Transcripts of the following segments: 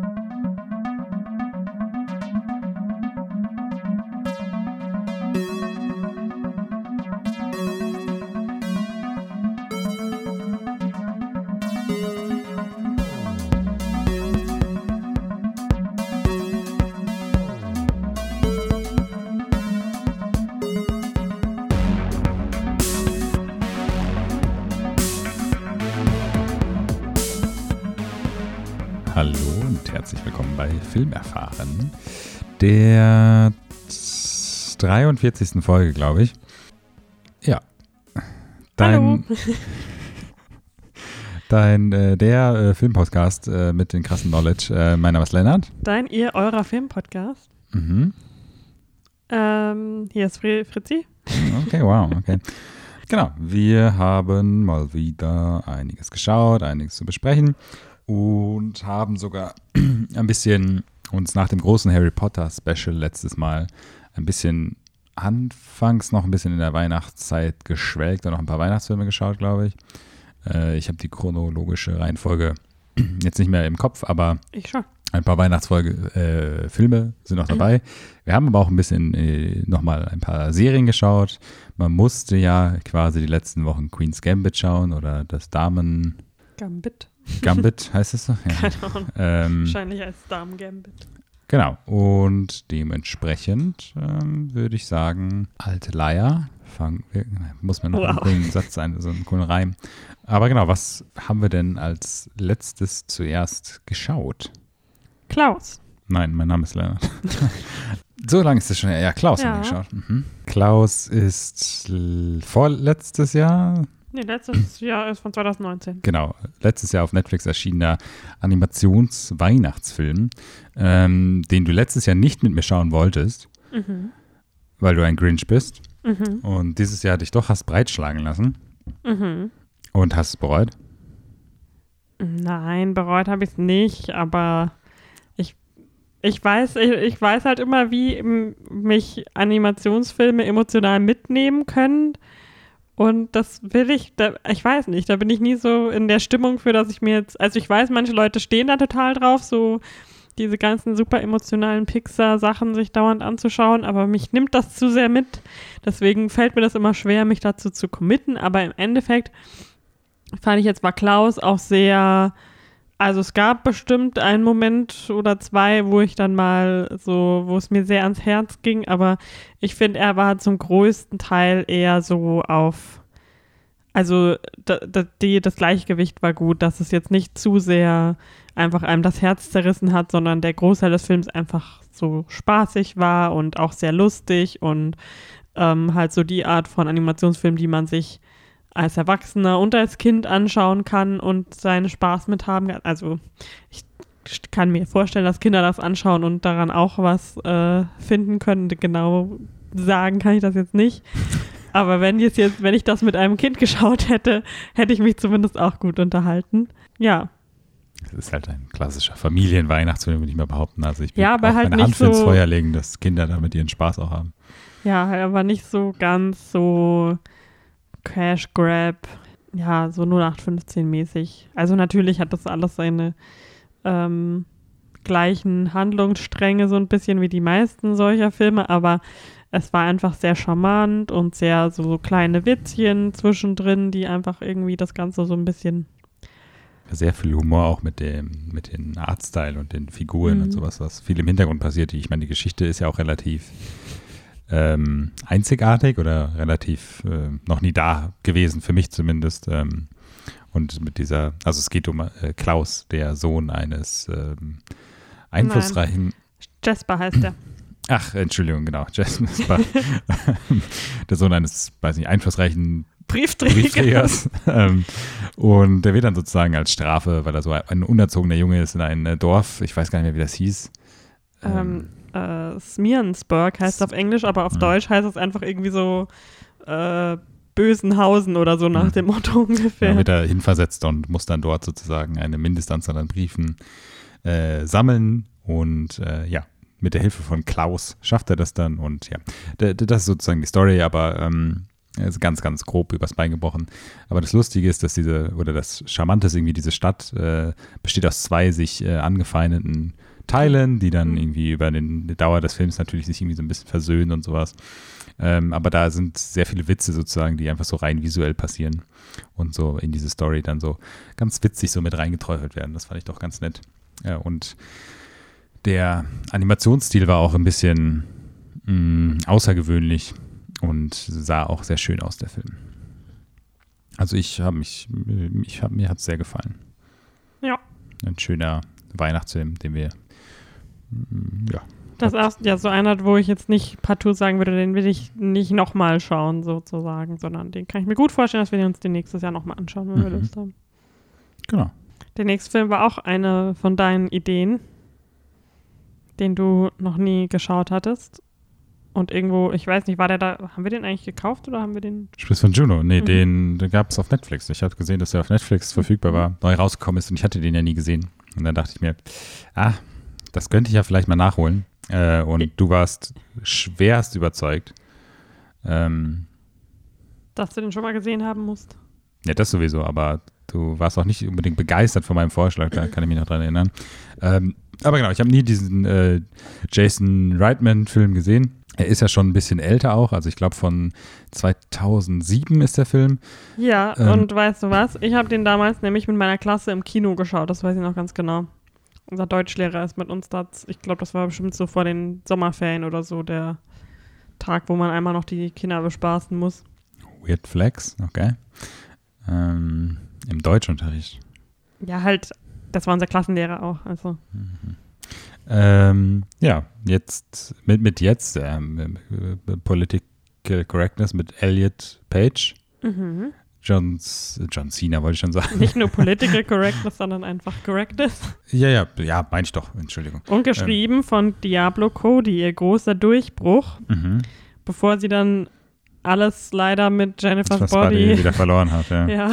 Hallo bei Filmerfahren, der 43. Folge, glaube ich. Ja. Dein, Hallo. dein äh, der äh, Filmpodcast äh, mit den krassen Knowledge. Äh, mein Name ist Lennart. Dein, ihr, eurer Filmpodcast. Mhm. Ähm, hier ist Fri Fritzi. Okay, wow, okay. Genau, wir haben mal wieder einiges geschaut, einiges zu besprechen und haben sogar ein bisschen uns nach dem großen Harry Potter Special letztes Mal ein bisschen anfangs noch ein bisschen in der Weihnachtszeit geschwelgt und noch ein paar Weihnachtsfilme geschaut, glaube ich. Äh, ich habe die chronologische Reihenfolge jetzt nicht mehr im Kopf, aber ein paar Weihnachtsfolge äh, Filme sind noch dabei. Wir haben aber auch ein bisschen äh, nochmal ein paar Serien geschaut. Man musste ja quasi die letzten Wochen Queen's Gambit schauen oder das Damen Gambit. Gambit heißt es so? Ja. Ahnung. Ähm, Wahrscheinlich als Damen Gambit. genau. Und dementsprechend ähm, würde ich sagen, alte Leier. Fang, wir- muss mir noch einen Wow. coolen Satz sein, so einen coolen Reim. Aber genau, was haben wir denn als letztes zuerst geschaut? Klaus. Nein, mein Name ist Leonard. so lange ist es schon her. Ja, Klaus haben wir Ja. geschaut. Mhm. Klaus ist vorletztes Jahr, Nee, letztes Jahr ist von 2019. genau, letztes Jahr auf Netflix erschienener Animations-Weihnachtsfilm, ähm, den du letztes Jahr nicht mit mir schauen wolltest, Mhm. weil du ein Grinch bist. Mhm. Und dieses Jahr dich doch hast breitschlagen lassen Mhm. und hast es bereut. Nein, bereut habe ich es nicht, aber ich, ich, weiß, ich, ich weiß halt immer, wie mich Animationsfilme emotional mitnehmen können. Und das will ich, da, ich weiß nicht, da bin ich nie so in der Stimmung für, dass ich mir jetzt, also ich weiß, manche Leute stehen da total drauf, so diese ganzen super emotionalen Pixar-Sachen sich dauernd anzuschauen, aber mich nimmt das zu sehr mit. Deswegen fällt mir das immer schwer, mich dazu zu committen, aber im Endeffekt fand ich jetzt war Klaus auch sehr, also es gab bestimmt einen Moment oder zwei, wo ich dann mal so, wo es mir sehr ans Herz ging, aber ich finde, er war zum größten Teil eher so auf, also da, da, die, das Gleichgewicht war gut, dass es jetzt nicht zu sehr einfach einem das Herz zerrissen hat, sondern der Großteil des Films einfach so spaßig war und auch sehr lustig und ähm, halt so die Art von Animationsfilm, die man sich als Erwachsener und als Kind anschauen kann und seinen Spaß mit haben kann. Also ich kann mir vorstellen, dass Kinder das anschauen und daran auch was äh, finden können. Genau sagen kann ich das jetzt nicht. Aber wenn jetzt, jetzt, wenn ich das mit einem Kind geschaut hätte, hätte ich mich zumindest auch gut unterhalten. Ja, Das ist halt ein klassischer Familienweihnachtsfilm, würde ich mal behaupten. Also ich will Ja, aber halt meine Hand ins so- Feuer legen, dass Kinder damit ihren Spaß auch haben. ja, aber nicht so ganz so Cash Grab, ja, so 0815 mäßig. Also natürlich hat das alles seine ähm, gleichen Handlungsstränge, so ein bisschen wie die meisten solcher Filme, aber es war einfach sehr charmant und sehr so, so kleine Witzchen zwischendrin, die einfach irgendwie das Ganze so ein bisschen Sehr viel Humor auch mit dem, mit den Artstyle und den Figuren Mhm. und sowas, was viel im Hintergrund passiert. Ich meine, die Geschichte ist ja auch relativ ähm, einzigartig oder relativ äh, noch nie da gewesen, für mich zumindest. Ähm, und mit dieser, also es geht um äh, Klaus, der Sohn eines ähm, einflussreichen Jasper heißt der. Ach, Entschuldigung, genau. Jasper. der Sohn eines, weiß nicht, einflussreichen Briefträger. Briefträgers. ähm, und der wird dann sozusagen als Strafe, weil er so ein unerzogener Junge ist, in ein äh, Dorf, ich weiß gar nicht mehr, wie das hieß. Ähm, äh, Smirnsburg heißt es auf Englisch, aber auf Ja. Deutsch heißt es einfach irgendwie so äh, Bösenhausen oder so nach Mhm. dem Motto ungefähr. Da wird er hinversetzt und muss dann dort sozusagen eine Mindestanzahl an Briefen äh, sammeln. Und äh, ja, mit der Hilfe von Klaus schafft er das dann. Und ja, das ist sozusagen die Story. Aber ähm, Er ist ganz, ganz grob übers Bein gebrochen. Aber das Lustige ist, dass diese, oder das Charmante ist irgendwie, diese Stadt äh, besteht aus zwei sich äh, angefeindeten Teilen, die dann irgendwie über den, die Dauer des Films natürlich sich irgendwie so ein bisschen versöhnen und sowas. Ähm, aber da sind sehr viele Witze sozusagen, die einfach so rein visuell passieren und so in diese Story dann so ganz witzig so mit reingeträufelt werden. Das fand ich doch ganz nett. Ja, und der Animationsstil war auch ein bisschen mh, mm, außergewöhnlich und sah auch sehr schön aus, der Film. Also ich habe mich, ich hab, mir hat es sehr gefallen. Ja. Ein schöner Weihnachtsfilm, den wir, ja. Das ist ja so einer, wo ich jetzt nicht partout sagen würde, den will ich nicht nochmal schauen, sozusagen, sondern den kann ich mir gut vorstellen, dass wir uns den nächstes Jahr nochmal anschauen, wenn mhm. wir Lust haben. Genau. Der nächste Film war auch eine von deinen Ideen, den du noch nie geschaut hattest. Und irgendwo, ich weiß nicht, war der da, haben wir den eigentlich gekauft oder haben wir den? Sprichst von Juno? Nee, mhm. den, den gab es auf Netflix. Ich habe gesehen, dass der auf Netflix verfügbar war, neu rausgekommen ist und ich hatte den ja nie gesehen. Und dann dachte ich mir, ah, das könnte ich ja vielleicht mal nachholen. Äh, und du warst schwerst überzeugt. Ähm, Dass du den schon mal gesehen haben musst. Ja, das sowieso, aber du warst auch nicht unbedingt begeistert von meinem Vorschlag, da kann ich mich noch dran erinnern. Ähm, aber genau, ich habe nie diesen äh, Jason Reitman-Film gesehen. Er ist ja schon ein bisschen älter auch, also ich glaube von 2007 ist der Film. Ja, ähm, und weißt du was? Ich habe den damals nämlich mit meiner Klasse im Kino geschaut, das weiß ich noch ganz genau. Unser Deutschlehrer ist mit uns da, ich glaube, das war bestimmt so vor den Sommerferien oder so, der Tag, wo man einmal noch die Kinder bespaßen muss. Weird Flex, okay. Ähm, Im Deutschunterricht. Ja, halt, das war unser Klassenlehrer auch, also. Mhm. Ähm, ja, jetzt mit, mit jetzt ähm, Political Correctness mit Elliot Page. Mhm. John, John Cena wollte ich schon sagen. Nicht nur Political Correctness, sondern einfach Correctness. Ja, ja, ja, meine ich doch, Entschuldigung. Und geschrieben ähm. von Diablo Cody, ihr großer Durchbruch, mhm. bevor sie dann alles leider mit Jennifer's Body, Body wieder verloren hat. Ja. ja.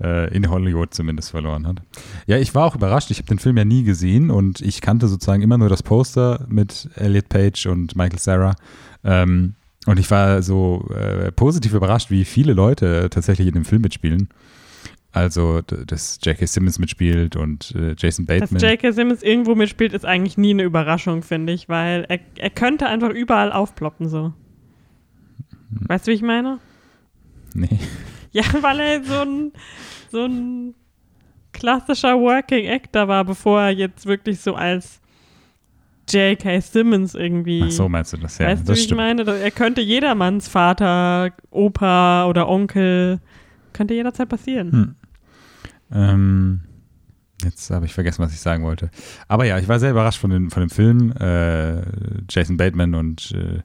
Äh, in Hollywood zumindest verloren hat. Ja, ich war auch überrascht. Ich habe den Film ja nie gesehen und ich kannte sozusagen immer nur das Poster mit Elliot Page und Michael Sarah. Ähm, und ich war so äh, positiv überrascht, wie viele Leute tatsächlich in dem Film mitspielen. Also, dass J.K. Simmons mitspielt und äh, Jason Bateman. Dass J.K. Simmons irgendwo mitspielt, ist eigentlich nie eine Überraschung, finde ich, weil er, er könnte einfach überall aufploppen so. Hm. Weißt du, wie ich meine? Nee. Ja, weil er so ein, so ein klassischer Working Actor war, bevor er jetzt wirklich so als J.K. Simmons irgendwie. Ach so, meinst du das? Ja, weißt das du, wie stimmt. ich meine? Er könnte jedermanns Vater, Opa oder Onkel, könnte jederzeit passieren. Hm. Ähm, jetzt habe ich vergessen, was ich sagen wollte. Aber ja, ich war sehr überrascht von, den, von dem Film. Äh, Jason Bateman und äh,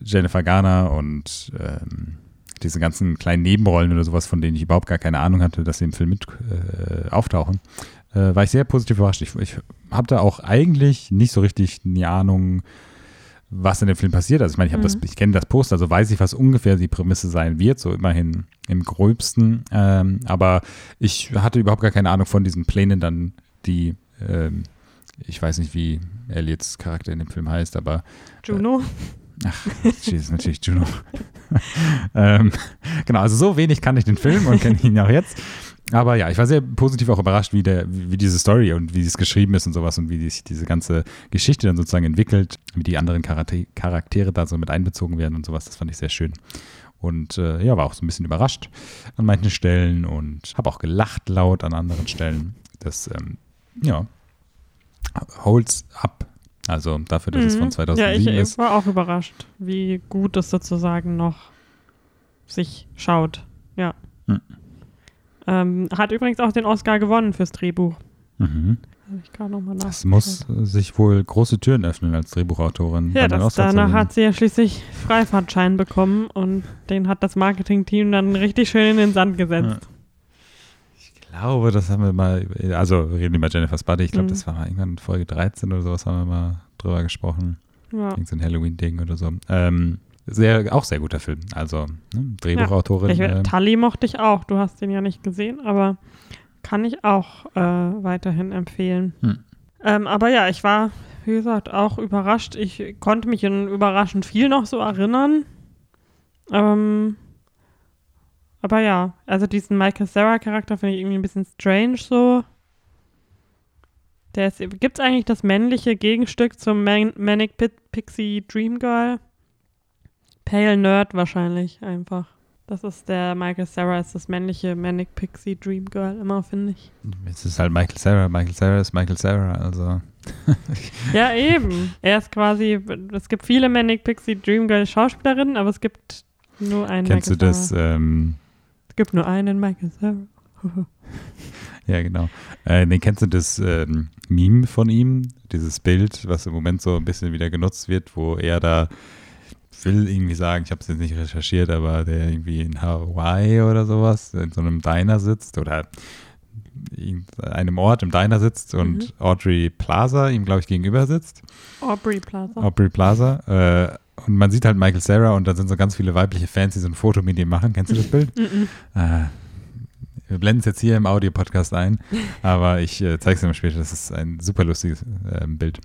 Jennifer Garner und ähm, diese ganzen kleinen Nebenrollen oder sowas, von denen ich überhaupt gar keine Ahnung hatte, dass sie im Film mit äh, auftauchen äh, war ich sehr positiv überrascht. Ich, ich habe da auch eigentlich nicht so richtig eine Ahnung, was in dem Film passiert. Also ich meine, ich, mhm. ich kenne das Poster, also weiß ich, was ungefähr die Prämisse sein wird, so immerhin im gröbsten. Ähm, aber ich hatte überhaupt gar keine Ahnung von diesen Plänen dann, die, ähm, ich weiß nicht, wie Elliots Charakter in dem Film heißt, aber. Juno. Äh, Ach, Jesus, natürlich Juno. ähm, genau, also so wenig kann ich den Film und kenne ihn auch jetzt. Aber ja, ich war sehr positiv auch überrascht, wie, der, wie diese Story und wie es geschrieben ist und sowas und wie sich diese ganze Geschichte dann sozusagen entwickelt, wie die anderen Charaktere da so mit einbezogen werden und sowas. Das fand ich sehr schön. Und äh, ja, war auch so ein bisschen überrascht an manchen Stellen und habe auch gelacht laut an anderen Stellen. Das, ähm, ja, holds up. Also dafür, dass mhm. es von 2007 ja, ich, ist. ich war auch überrascht, wie gut es sozusagen noch sich schaut. Ja. Mhm. Ähm, hat übrigens auch den Oscar gewonnen fürs Drehbuch. Mhm. Das muss sich wohl große Türen öffnen als Drehbuchautorin. Ja, das, danach hat sie ja schließlich Freifahrtschein bekommen und den hat das Marketingteam dann richtig schön in den Sand gesetzt. Ja. Ich glaube, das haben wir mal, also wir reden über Jennifer's Body, ich glaube, mhm. das war mal irgendwann in Folge 13 oder sowas, haben wir mal drüber gesprochen. Ja. Irgend so ein Halloween-Ding oder so. Ähm, sehr, auch sehr guter Film. Also ne, Drehbuchautorin. Ja, ich, äh, Tully mochte ich auch. Du hast den ja nicht gesehen, aber kann ich auch äh, weiterhin empfehlen. Hm. Ähm, aber ja, ich war, wie gesagt, auch überrascht. Ich konnte mich in überraschend viel noch so erinnern. Ähm, aber ja, also diesen Michael Sarah-Charakter finde ich irgendwie ein bisschen strange so. Gibt es eigentlich das männliche Gegenstück zum Man Manic Pixie Dream Girl? Pale Nerd wahrscheinlich einfach. Das ist der Michael Sarah, ist das männliche Manic Pixie Dream Girl immer, finde ich. Jetzt ist halt Michael Sarah, Michael Sarah ist Michael Sarah, also. ja, eben. Er ist quasi, es gibt viele Manic Pixie Dream Girl Schauspielerinnen, aber es gibt nur einen Kennst Michael du das? Ähm, es gibt nur einen Michael Sarah. ja, genau. Äh, nee, kennst du das ähm, Meme von ihm? Dieses Bild, was im Moment so ein bisschen wieder genutzt wird, wo er da will irgendwie sagen, ich habe es jetzt nicht recherchiert, aber der irgendwie in Hawaii oder sowas in so einem Diner sitzt oder in einem Ort im Diner sitzt und mhm. Audrey Plaza ihm, glaube ich, gegenüber sitzt. Aubrey Plaza. Aubrey Plaza. Äh, und man sieht halt Michael Sarah und da sind so ganz viele weibliche Fans, die so ein Foto mit ihm machen. Kennst du das Bild? Äh, wir blenden es jetzt hier im Audio-Podcast ein, aber ich äh, zeige es dir mal später. Das ist ein super lustiges äh, Bild.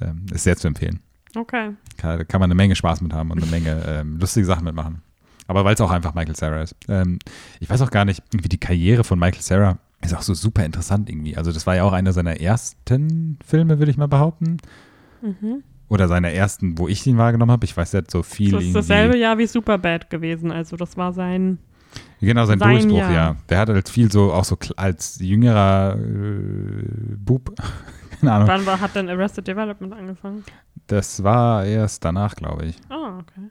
Ähm, ist sehr zu empfehlen. Okay. Kann, kann man eine Menge Spaß mit haben und eine Menge ähm, lustige Sachen mitmachen. Aber weil es auch einfach Michael Sarah ist. Ähm, ich weiß auch gar nicht, wie die Karriere von Michael Sarah ist auch so super interessant irgendwie. Also das war ja auch einer seiner ersten Filme, würde ich mal behaupten. Mhm. Oder seiner ersten, wo ich ihn wahrgenommen habe. Ich weiß nicht so viel. Das ist dasselbe Jahr wie Superbad gewesen. Also das war sein. Genau, sein, sein Durchbruch, Jahr. ja. Der hat halt viel so, auch so als jüngerer äh, Bub, keine Ahnung. Wann war, hat denn Arrested Development angefangen? Das war erst danach, glaube ich. Ah, okay.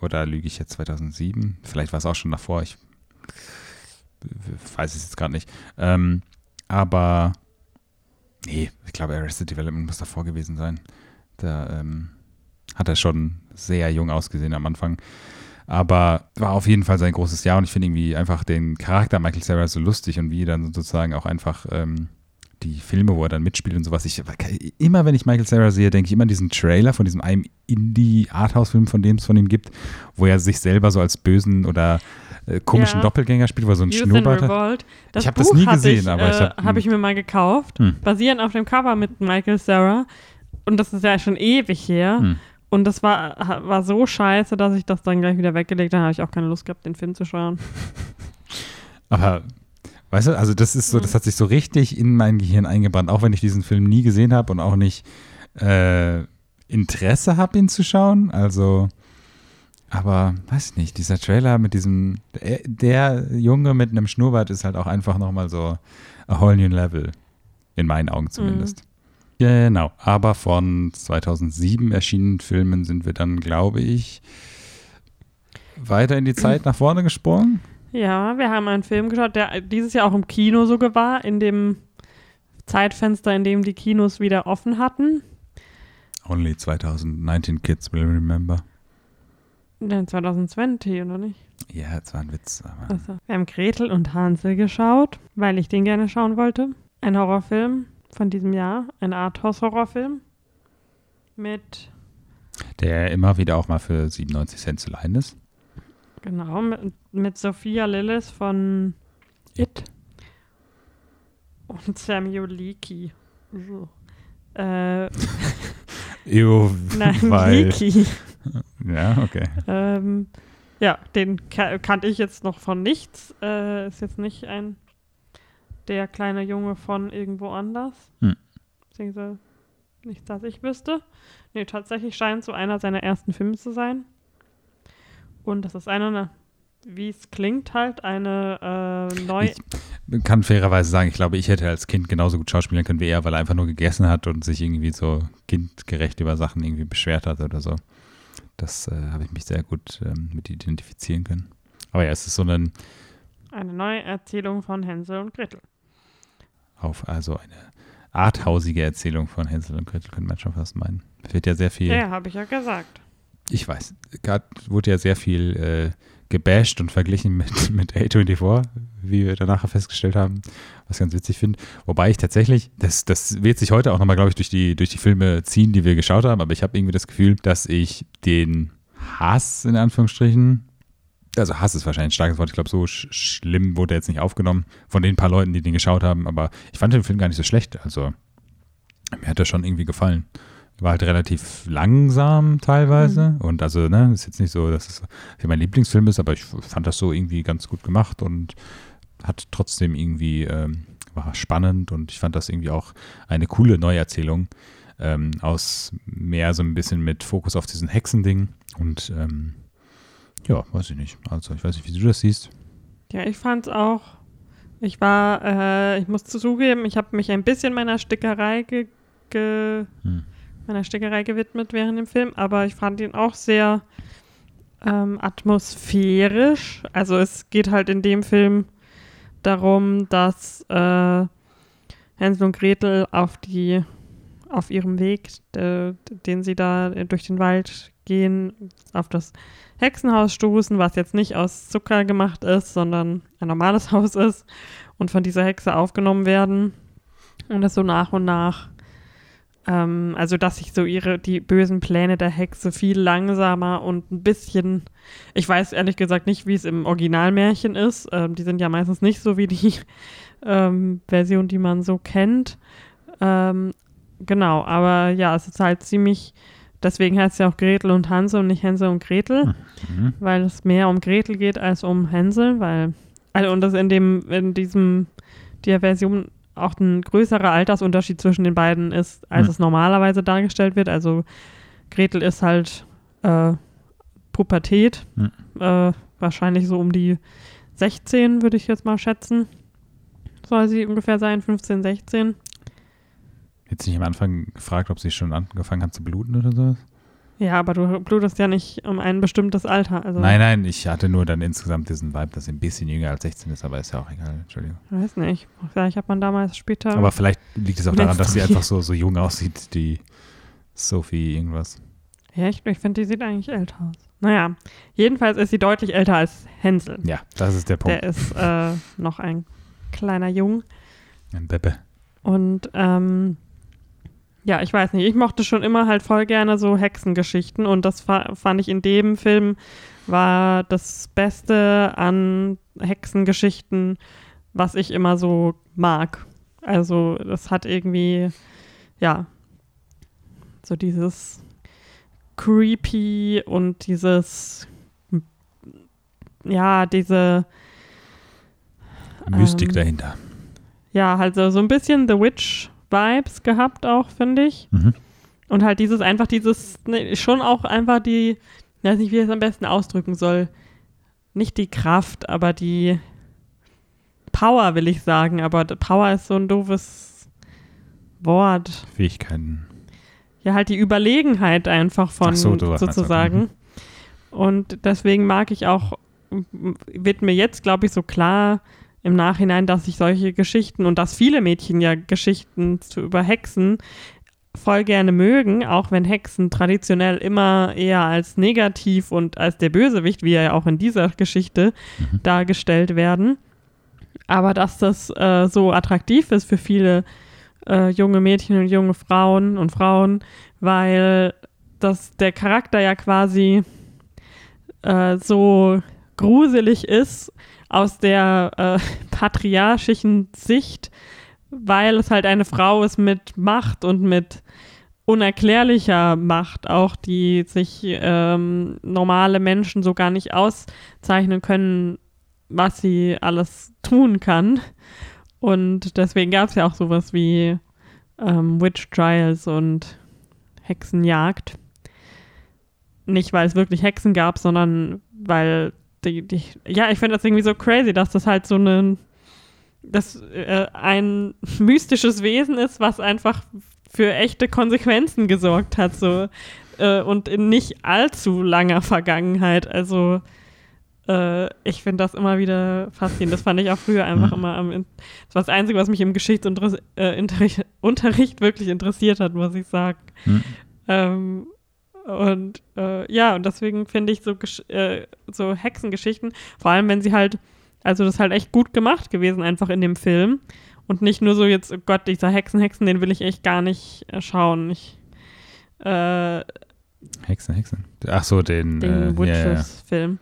Oder lüge ich jetzt 2007? Vielleicht war es auch schon davor. Ich weiß es jetzt gerade nicht. Ähm, aber nee, ich glaube, Arrested Development muss davor gewesen sein. Da ähm, hat er schon sehr jung ausgesehen am Anfang. Aber war auf jeden Fall sein großes Jahr und ich finde irgendwie einfach den Charakter Michael Cera so lustig und wie dann sozusagen auch einfach ähm, die Filme, wo er dann mitspielt und sowas. Ich, immer wenn ich Michael Cera sehe, denke ich immer an diesen Trailer von diesem einem Indie-Arthouse-Film, von dem es von ihm gibt, wo er sich selber so als bösen oder äh, komischen Ja. Doppelgänger spielt, wo er so einen Youth Schnurrbart hat. Das Ich hab das Buch nie gesehen, ich, aber ich äh, hab- habe ich mir mal gekauft, Hm. basierend auf dem Cover mit Michael Sarah. Und das ist ja schon ewig her. Hm. Und das war, war so scheiße, dass ich das dann gleich wieder weggelegt habe. habe ich auch keine Lust gehabt, den Film zu schauen. Aber weißt du, also das ist so, Mhm. das hat sich so richtig in mein Gehirn eingebrannt, auch wenn ich diesen Film nie gesehen habe und auch nicht äh, Interesse habe, ihn zu schauen. Also, aber weiß ich nicht, dieser Trailer mit diesem, der, der Junge mit einem Schnurrbart ist halt auch einfach nochmal so a whole new level. In meinen Augen zumindest. Genau, aber von 2007 erschienenen Filmen sind wir dann, glaube ich, weiter in die Zeit nach vorne gesprungen. Ja, wir haben einen Film geschaut, der dieses Jahr auch im Kino sogar war, in dem Zeitfenster, in dem die Kinos wieder offen hatten. Only 2019 kids will remember. Nein, 2020, oder nicht? Ja, das war ein Witz. Aber Also, wir haben Gretel und Hansel geschaut, weil ich den gerne schauen wollte. Ein Horrorfilm von diesem Jahr, ein Arthouse-Horrorfilm mit, der immer wieder auch mal für 97 Cent zu leihen ist. Genau, mit, mit Sophia Lillis von It und Samuel Leakey. So. Äh, Ew, nein, weil, Leakey. Ja, okay. Ähm, ja, den ka kannte ich jetzt noch von nichts. Äh, ist jetzt nicht ein der kleine Junge von irgendwo anders. Hm. Beziehungsweise nichts, das ich wüsste. Nee, tatsächlich scheint so einer seiner ersten Filme zu sein. Und das ist eine, wie es klingt, halt eine äh, neu. Ich kann fairerweise sagen, ich glaube, ich hätte als Kind genauso gut schauspielen können wie er, weil er einfach nur gegessen hat und sich irgendwie so kindgerecht über Sachen irgendwie beschwert hat oder so. Das äh, habe ich mich sehr gut ähm, mit identifizieren können. Aber ja, es ist so ein, Eine neue Erzählung von Hänsel und Gretel. auf, also eine arthausige Erzählung von Hänsel und Gretel, könnte man schon fast meinen. Es wird ja sehr viel. Ja, habe ich ja gesagt. Ich weiß, gerade wurde ja sehr viel äh, gebasht und verglichen mit, mit A24, wie wir danach festgestellt haben, was ich ganz witzig finde. Wobei ich tatsächlich, das, das wird sich heute auch nochmal, glaube ich, durch die, durch die Filme ziehen, die wir geschaut haben, aber ich habe irgendwie das Gefühl, dass ich den Hass, in Anführungsstrichen, also Hass ist wahrscheinlich ein starkes Wort, ich glaube, so sch schlimm wurde er jetzt nicht aufgenommen von den paar Leuten, die den geschaut haben, aber ich fand den Film gar nicht so schlecht, also mir hat er schon irgendwie gefallen. War halt relativ langsam teilweise. Und also, ne, ist jetzt nicht so, dass es mein Lieblingsfilm ist, aber ich fand das so irgendwie ganz gut gemacht und hat trotzdem irgendwie, ähm, war spannend und ich fand das irgendwie auch eine coole Neuerzählung ähm, aus mehr so ein bisschen mit Fokus auf diesen Hexending und ähm, ja, weiß ich nicht. Also ich weiß nicht, wie du das siehst. Ja, ich fand's auch. Ich war, äh, ich muss zugeben, ich habe mich ein bisschen meiner Stickerei ge, ge Hm. Meiner Stickerei gewidmet während dem Film, aber ich fand ihn auch sehr ähm, atmosphärisch. Also es geht halt in dem Film darum, dass äh, Hänsel und Gretel auf die auf ihrem Weg, äh, den sie da durch den Wald gehen, auf das Hexenhaus stoßen, was jetzt nicht aus Zucker gemacht ist, sondern ein normales Haus ist und von dieser Hexe aufgenommen werden und das so nach und nach ähm, also, dass sich so ihre, die bösen Pläne der Hexe viel langsamer und ein bisschen, ich weiß ehrlich gesagt nicht, wie es im Originalmärchen ist. Ähm, die sind ja meistens nicht so wie die ähm, Version, die man so kennt. Ähm, genau, aber ja, es ist halt ziemlich, deswegen heißt es ja auch Gretel und Hansel und nicht Hänsel und Gretel, Mhm. weil es mehr um Gretel geht als um Hänsel, weil, also und das in dem, in diesem, der Version auch ein größerer Altersunterschied zwischen den beiden ist, als Hm. es normalerweise dargestellt wird. Also Gretel ist halt äh, Pubertät, Hm. äh, wahrscheinlich so um die 16, würde ich jetzt mal schätzen. Soll sie ungefähr sein, 15, 16. Jetzt nicht am Anfang gefragt, ob sie schon angefangen hat zu bluten oder sowas? Ja, aber du blutest ja nicht um ein bestimmtes Alter. Also, Nein, nein, ich hatte nur dann insgesamt diesen Vibe, dass sie ein bisschen jünger als 16 ist, aber ist ja auch egal, Entschuldigung. weiß nicht. Vielleicht hat man damals später. Aber vielleicht liegt es auch daran, dass sie einfach so, so jung aussieht, die Sophie irgendwas. ja, ich, ich finde, die sieht eigentlich älter aus. Naja, jedenfalls ist sie deutlich älter als Hänsel. Ja, das ist der Punkt. Der ist äh, noch ein kleiner Jung. Ein Beppe. Und ähm, ja, ich weiß nicht, ich mochte schon immer halt voll gerne so Hexengeschichten und das fa fand ich in dem Film war das Beste an Hexengeschichten, was ich immer so mag. Also das hat irgendwie, ja, so dieses creepy und dieses, ja, diese Mystik Ähm, dahinter. ja, halt so, ein bisschen The Witch-Vibes gehabt auch, finde ich. Mhm. Und halt dieses, einfach dieses, ne, schon auch einfach die, ich weiß nicht, wie ich es am besten ausdrücken soll. Nicht die Kraft, aber die Power, will ich sagen. Aber Power ist so ein doofes Wort. Fähigkeiten. Ja, halt die Überlegenheit einfach von so, sozusagen. Und deswegen mag ich auch, wird mir jetzt, glaube ich, so klar im Nachhinein, dass ich solche Geschichten und dass viele Mädchen ja Geschichten zu, über Hexen voll gerne mögen, auch wenn Hexen traditionell immer eher als negativ und als der Bösewicht, wie ja auch in dieser Geschichte Mhm. dargestellt werden. Aber dass das äh, so attraktiv ist für viele äh, junge Mädchen und junge Frauen und Frauen, weil das der Charakter ja quasi äh, so gruselig ist aus der äh, patriarchischen Sicht, weil es halt eine Frau ist mit Macht und mit unerklärlicher Macht, auch die sich ähm, normale Menschen so gar nicht auszeichnen können, was sie alles tun kann. Und deswegen gab es ja auch sowas wie ähm, Witch Trials und Hexenjagd. Nicht, weil es wirklich Hexen gab, sondern weil die, die ja, ich finde das irgendwie so crazy, dass das halt so eine, dass äh, ein mystisches Wesen ist, was einfach für echte Konsequenzen gesorgt hat, so äh, und in nicht allzu langer Vergangenheit. Also äh, ich finde das immer wieder faszinierend. Das fand ich auch früher einfach Mhm. immer am. Das war das Einzige, was mich im Geschichtsunterricht äh, wirklich interessiert hat, muss ich sagen. Hm. Ähm, und äh, ja, und deswegen finde ich so, äh, so Hexengeschichten, vor allem wenn sie halt, also das ist halt echt gut gemacht gewesen, einfach in dem Film. Und nicht nur so jetzt, oh Gott, dieser Hexen, Hexen, den will ich echt gar nicht äh, schauen. Ich, äh, Hexen, Hexen. Ach so, den. den äh, ja, ja. Witches-Film.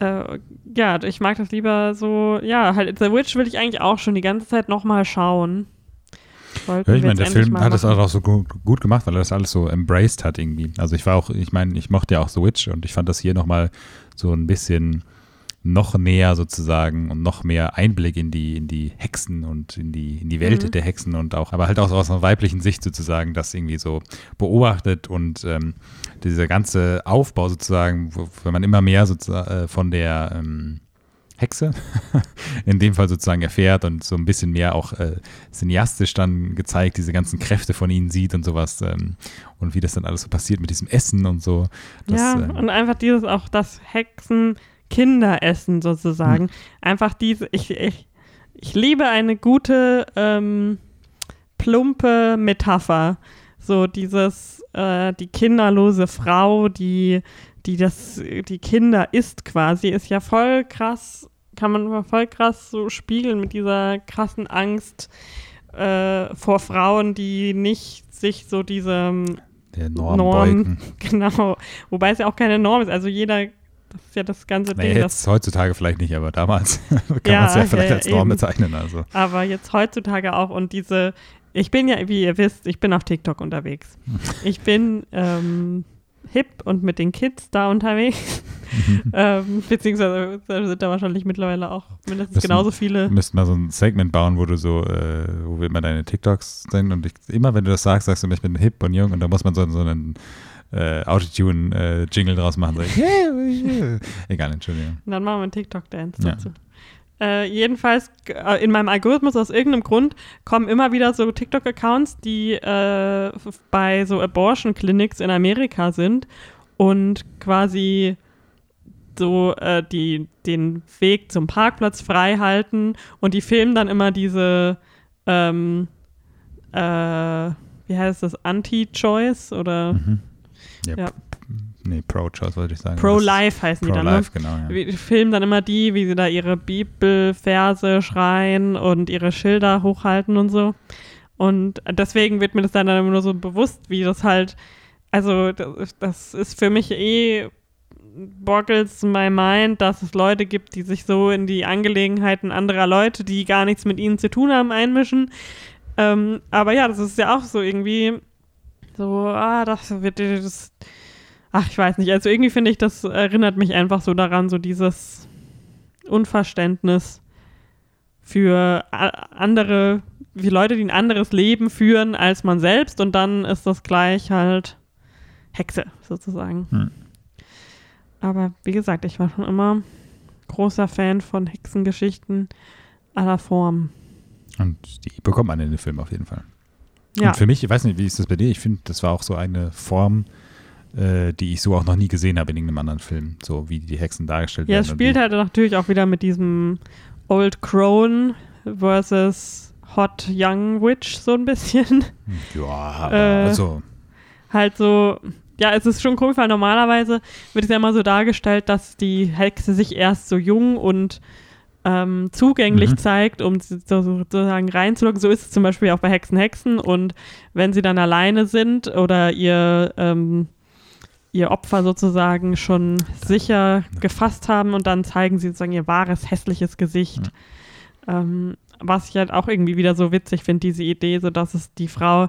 Äh, ja, ich mag das lieber so, ja, halt The Witch will ich eigentlich auch schon die ganze Zeit nochmal schauen. Wollten Ja, ich meine, der Film hat das machen. auch so gut, gut gemacht, weil er das alles so embraced hat irgendwie. Also ich war auch, ich meine, ich mochte ja auch The Witch und ich fand das hier nochmal so ein bisschen noch näher sozusagen und noch mehr Einblick in die, in die Hexen und in die, in die Welt Mhm. der Hexen und auch, aber halt auch so aus einer weiblichen Sicht sozusagen, das irgendwie so beobachtet und ähm, dieser ganze Aufbau sozusagen, wo, wenn man immer mehr sozusagen äh, von der ähm, Hexe in dem Fall sozusagen erfährt und so ein bisschen mehr auch äh, cineastisch dann gezeigt, diese ganzen Kräfte von ihnen sieht und sowas ähm, und wie das dann alles so passiert mit diesem Essen und so. Das, ja, ähm, und einfach dieses auch das Hexen Kinderessen sozusagen. Hm. Einfach diese, ich, ich, ich liebe eine gute, ähm, plumpe Metapher. So dieses, äh, die kinderlose Frau, die, die das, die Kinder isst quasi, ist ja voll krass, kann man voll krass so spiegeln mit dieser krassen Angst äh, vor Frauen, die nicht sich so diesem der Norm, Norm. Genau. Wobei es ja auch keine Norm ist. Also jeder, das ist ja das ganze Ding. jetzt heutzutage vielleicht nicht, aber damals kann Ja, man es ja vielleicht ja, als Norm eben. bezeichnen. Also. Aber jetzt heutzutage auch. Und diese, ich bin ja, wie ihr wisst, ich bin auf TikTok unterwegs. Ich bin ähm, hip und mit den Kids da unterwegs. ähm, beziehungsweise da sind da wahrscheinlich mittlerweile auch mindestens Müssen- genauso viele. Wir müssten mal so ein Segment bauen, wo du so, äh, wo wir immer deine TikToks sind und ich, immer wenn du das sagst, sagst du, ich bin hip und jung und da muss man so, so einen äh, Autotune-Jingle draus machen. So, yeah, yeah. Egal, Entschuldigung. Und dann machen wir einen TikTok-Dance Ja. dazu. Äh, jedenfalls, äh, in meinem Algorithmus aus irgendeinem Grund kommen immer wieder so TikTok-Accounts, die äh, bei so Abortion-Clinics in Amerika sind und quasi so äh, die, den Weg zum Parkplatz frei halten und die filmen dann immer diese, ähm, äh, wie heißt das, Anti-Choice oder Mhm. Ja, Ja. Nee, Pro-Choice wollte ich sagen. Pro-Life heißen die dann, ne? Pro-Life, genau. Ja. Wir filmen dann immer die, wie sie da ihre Bibelverse schreien und ihre Schilder hochhalten und so. Und deswegen wird mir das dann immer nur so bewusst, wie das halt, also das, das ist für mich eh boggles my mind, dass es Leute gibt, die sich so in die Angelegenheiten anderer Leute, die gar nichts mit ihnen zu tun haben, einmischen. Ähm, aber ja, das ist ja auch so irgendwie so, ah, das wird das, ach, ich weiß nicht, also irgendwie finde ich, das erinnert mich einfach so daran, so dieses Unverständnis für andere, wie Leute, die ein anderes Leben führen als man selbst und dann ist das gleich halt Hexe sozusagen. Hm. Aber wie gesagt, ich war schon immer großer Fan von Hexengeschichten aller Formen. Und die bekommt man in den Film auf jeden Fall. Ja, Und für mich, ich weiß nicht, wie ist das bei dir? Ich finde, das war auch so eine Form, äh, die ich so auch noch nie gesehen habe in irgendeinem anderen Film. So wie die Hexen dargestellt ja werden. es und spielt halt natürlich auch wieder mit diesem Old Crone versus Hot Young Witch so ein bisschen. Ja, aber Äh, also, halt so, ja, es ist schon komisch, weil normalerweise wird es ja immer so dargestellt, dass die Hexe sich erst so jung und ähm, zugänglich Mhm. zeigt, um sozusagen reinzulocken. So ist es zum Beispiel auch bei Hexen Hexen und wenn sie dann alleine sind oder ihr, ähm, ihr Opfer sozusagen schon sicher gefasst haben und dann zeigen sie sozusagen ihr wahres, hässliches Gesicht. Ähm, was ich halt auch irgendwie wieder so witzig finde, diese Idee, so dass es die Frau,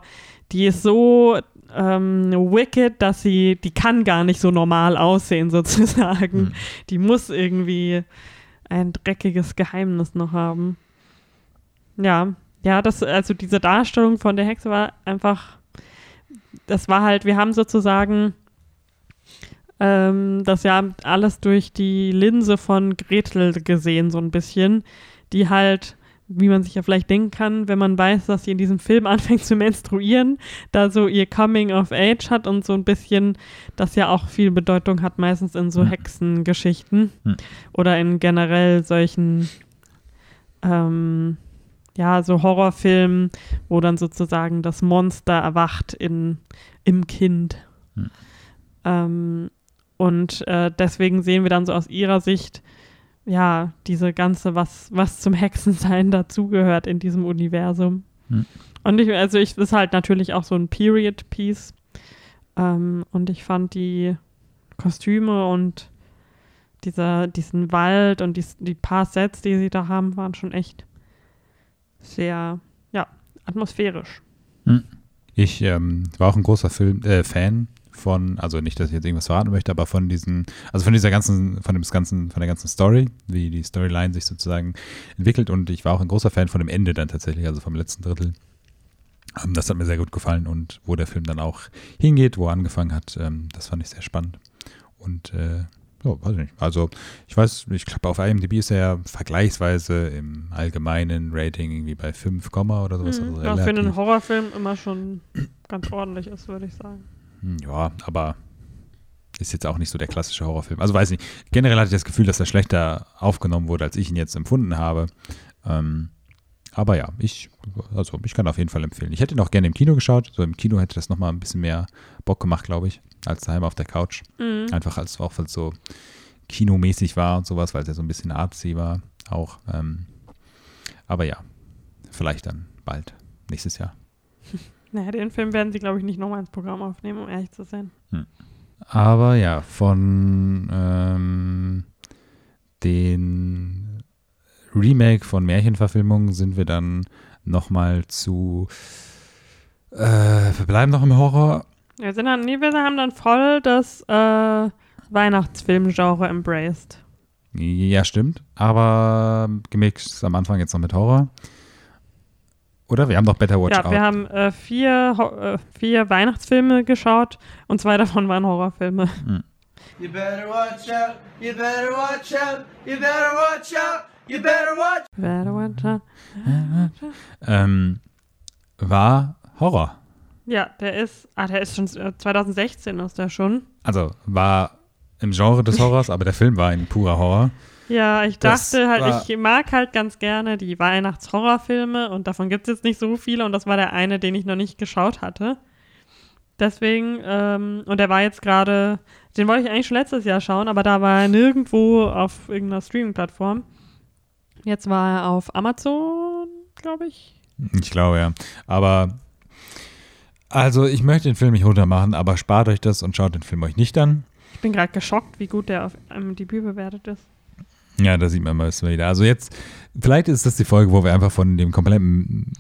die ist so ähm, wicked, dass sie, die kann gar nicht so normal aussehen sozusagen. Hm. Die muss irgendwie ein dreckiges Geheimnis noch haben. Ja, ja, das, also diese Darstellung von der Hexe war einfach, das war halt, wir haben sozusagen ähm, das ja alles durch die Linse von Gretel gesehen, so ein bisschen, die halt, wie man sich ja vielleicht denken kann, wenn man weiß, dass sie in diesem Film anfängt zu menstruieren, da so ihr Coming of Age hat und so ein bisschen, das ja auch viel Bedeutung hat, meistens in so Mhm. Hexengeschichten Mhm. oder in generell solchen, ähm, ja, so Horrorfilmen, wo dann sozusagen das Monster erwacht in, im Kind. Mhm. Ähm, und äh, deswegen sehen wir dann so aus ihrer Sicht, ja, diese ganze, was, was zum Hexensein dazugehört in diesem Universum. Hm. Und ich, also ich, ist halt natürlich auch so ein Period-Piece. Ähm, und ich fand die Kostüme und dieser, diesen Wald und die, die paar Sets, die sie da haben, waren schon echt sehr, ja, atmosphärisch. Ich ähm, war auch ein großer Film, äh, Fan von, also nicht, dass ich jetzt irgendwas verraten möchte, aber von diesen, also von dieser ganzen, von dem ganzen, von der ganzen Story, wie die Storyline sich sozusagen entwickelt und ich war auch ein großer Fan von dem Ende dann tatsächlich, also vom letzten Drittel. Ähm, das hat mir sehr gut gefallen und wo der Film dann auch hingeht, wo er angefangen hat, ähm, das fand ich sehr spannend. Und äh, ja, weiß ich nicht. Also ich weiß, ich glaube auf IMDb ist er ja vergleichsweise im allgemeinen Rating irgendwie bei 5, oder sowas. Mhm. Also Was für einen Horrorfilm immer schon ganz ordentlich ist, würde ich sagen. Hm, Ja, aber ist jetzt auch nicht so der klassische Horrorfilm. Also weiß nicht. Generell hatte ich das Gefühl, dass er schlechter aufgenommen wurde, als ich ihn jetzt empfunden habe. Ähm, aber ja, ich, also ich kann auf jeden Fall empfehlen. Ich hätte ihn auch gerne im Kino geschaut. So im Kino hätte das nochmal ein bisschen mehr Bock gemacht, glaube ich, als daheim auf der Couch. Mhm. Einfach als auch weil es so kinomäßig war und sowas, weil es ja so ein bisschen artsy war auch. Ähm, aber ja, vielleicht dann bald, nächstes Jahr. Naja, den Film werden sie, glaube ich, nicht nochmal ins Programm aufnehmen, um ehrlich zu sein. Aber ja, von ähm, den Remake von Märchenverfilmungen sind wir dann nochmal zu äh, wir bleiben noch im Horror. Wir, sind dann, nee, wir haben dann voll das äh, Weihnachtsfilmgenre embraced. Ja, stimmt. Aber gemixt am Anfang jetzt noch mit Horror. Oder? Wir haben doch Better Watch ja, Out. wir haben äh, vier, äh, vier Weihnachtsfilme geschaut und zwei davon waren Horrorfilme. You better watch out, you better watch out, you better watch out, you better watch Wer wollte- ähm, war Horror. Ja, der ist, ah, der ist schon, äh, 2016 ist der schon. Also war im Genre des Horrors, aber der Film war ein purer Horror. Ja, ich Das dachte halt, ich mag halt ganz gerne die Weihnachtshorrorfilme und davon gibt es jetzt nicht so viele und das war der eine, den ich noch nicht geschaut hatte. Deswegen, ähm, und der war jetzt gerade, den wollte ich eigentlich schon letztes Jahr schauen, aber da war er nirgendwo auf irgendeiner Streaming-Plattform. Jetzt war er auf Amazon, glaube ich. Ich glaube, ja. Aber also ich möchte den Film nicht runtermachen, aber spart euch das und schaut den Film euch nicht an. Ich bin gerade geschockt, wie gut der auf IMDb bewertet ist. Ja, da sieht man mal wieder. Also jetzt, vielleicht ist das die Folge, wo wir einfach von dem kompletten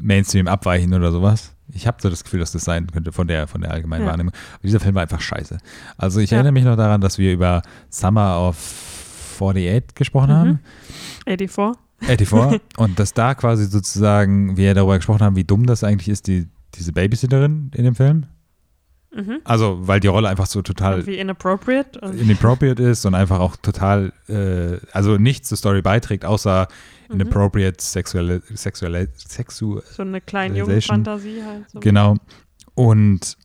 Mainstream abweichen oder sowas. Ich habe so das Gefühl, dass das sein könnte von der, von der allgemeinen Ja. Wahrnehmung. Aber dieser Film war einfach scheiße. Also ich Ja. erinnere mich noch daran, dass wir über Summer of 48 gesprochen Mhm. haben. 84. 84. und dass da quasi sozusagen wir darüber gesprochen haben, wie dumm das eigentlich ist, die, diese Babysitterin in dem Film. Mhm. Also, weil die Rolle einfach so total wie inappropriate. Inappropriate ist und einfach auch total, äh, also nichts zur Story beiträgt, außer Mhm. inappropriate sexuelle, sexuelle, sexu, so eine kleine. Jungenfantasie halt. So. genau. Und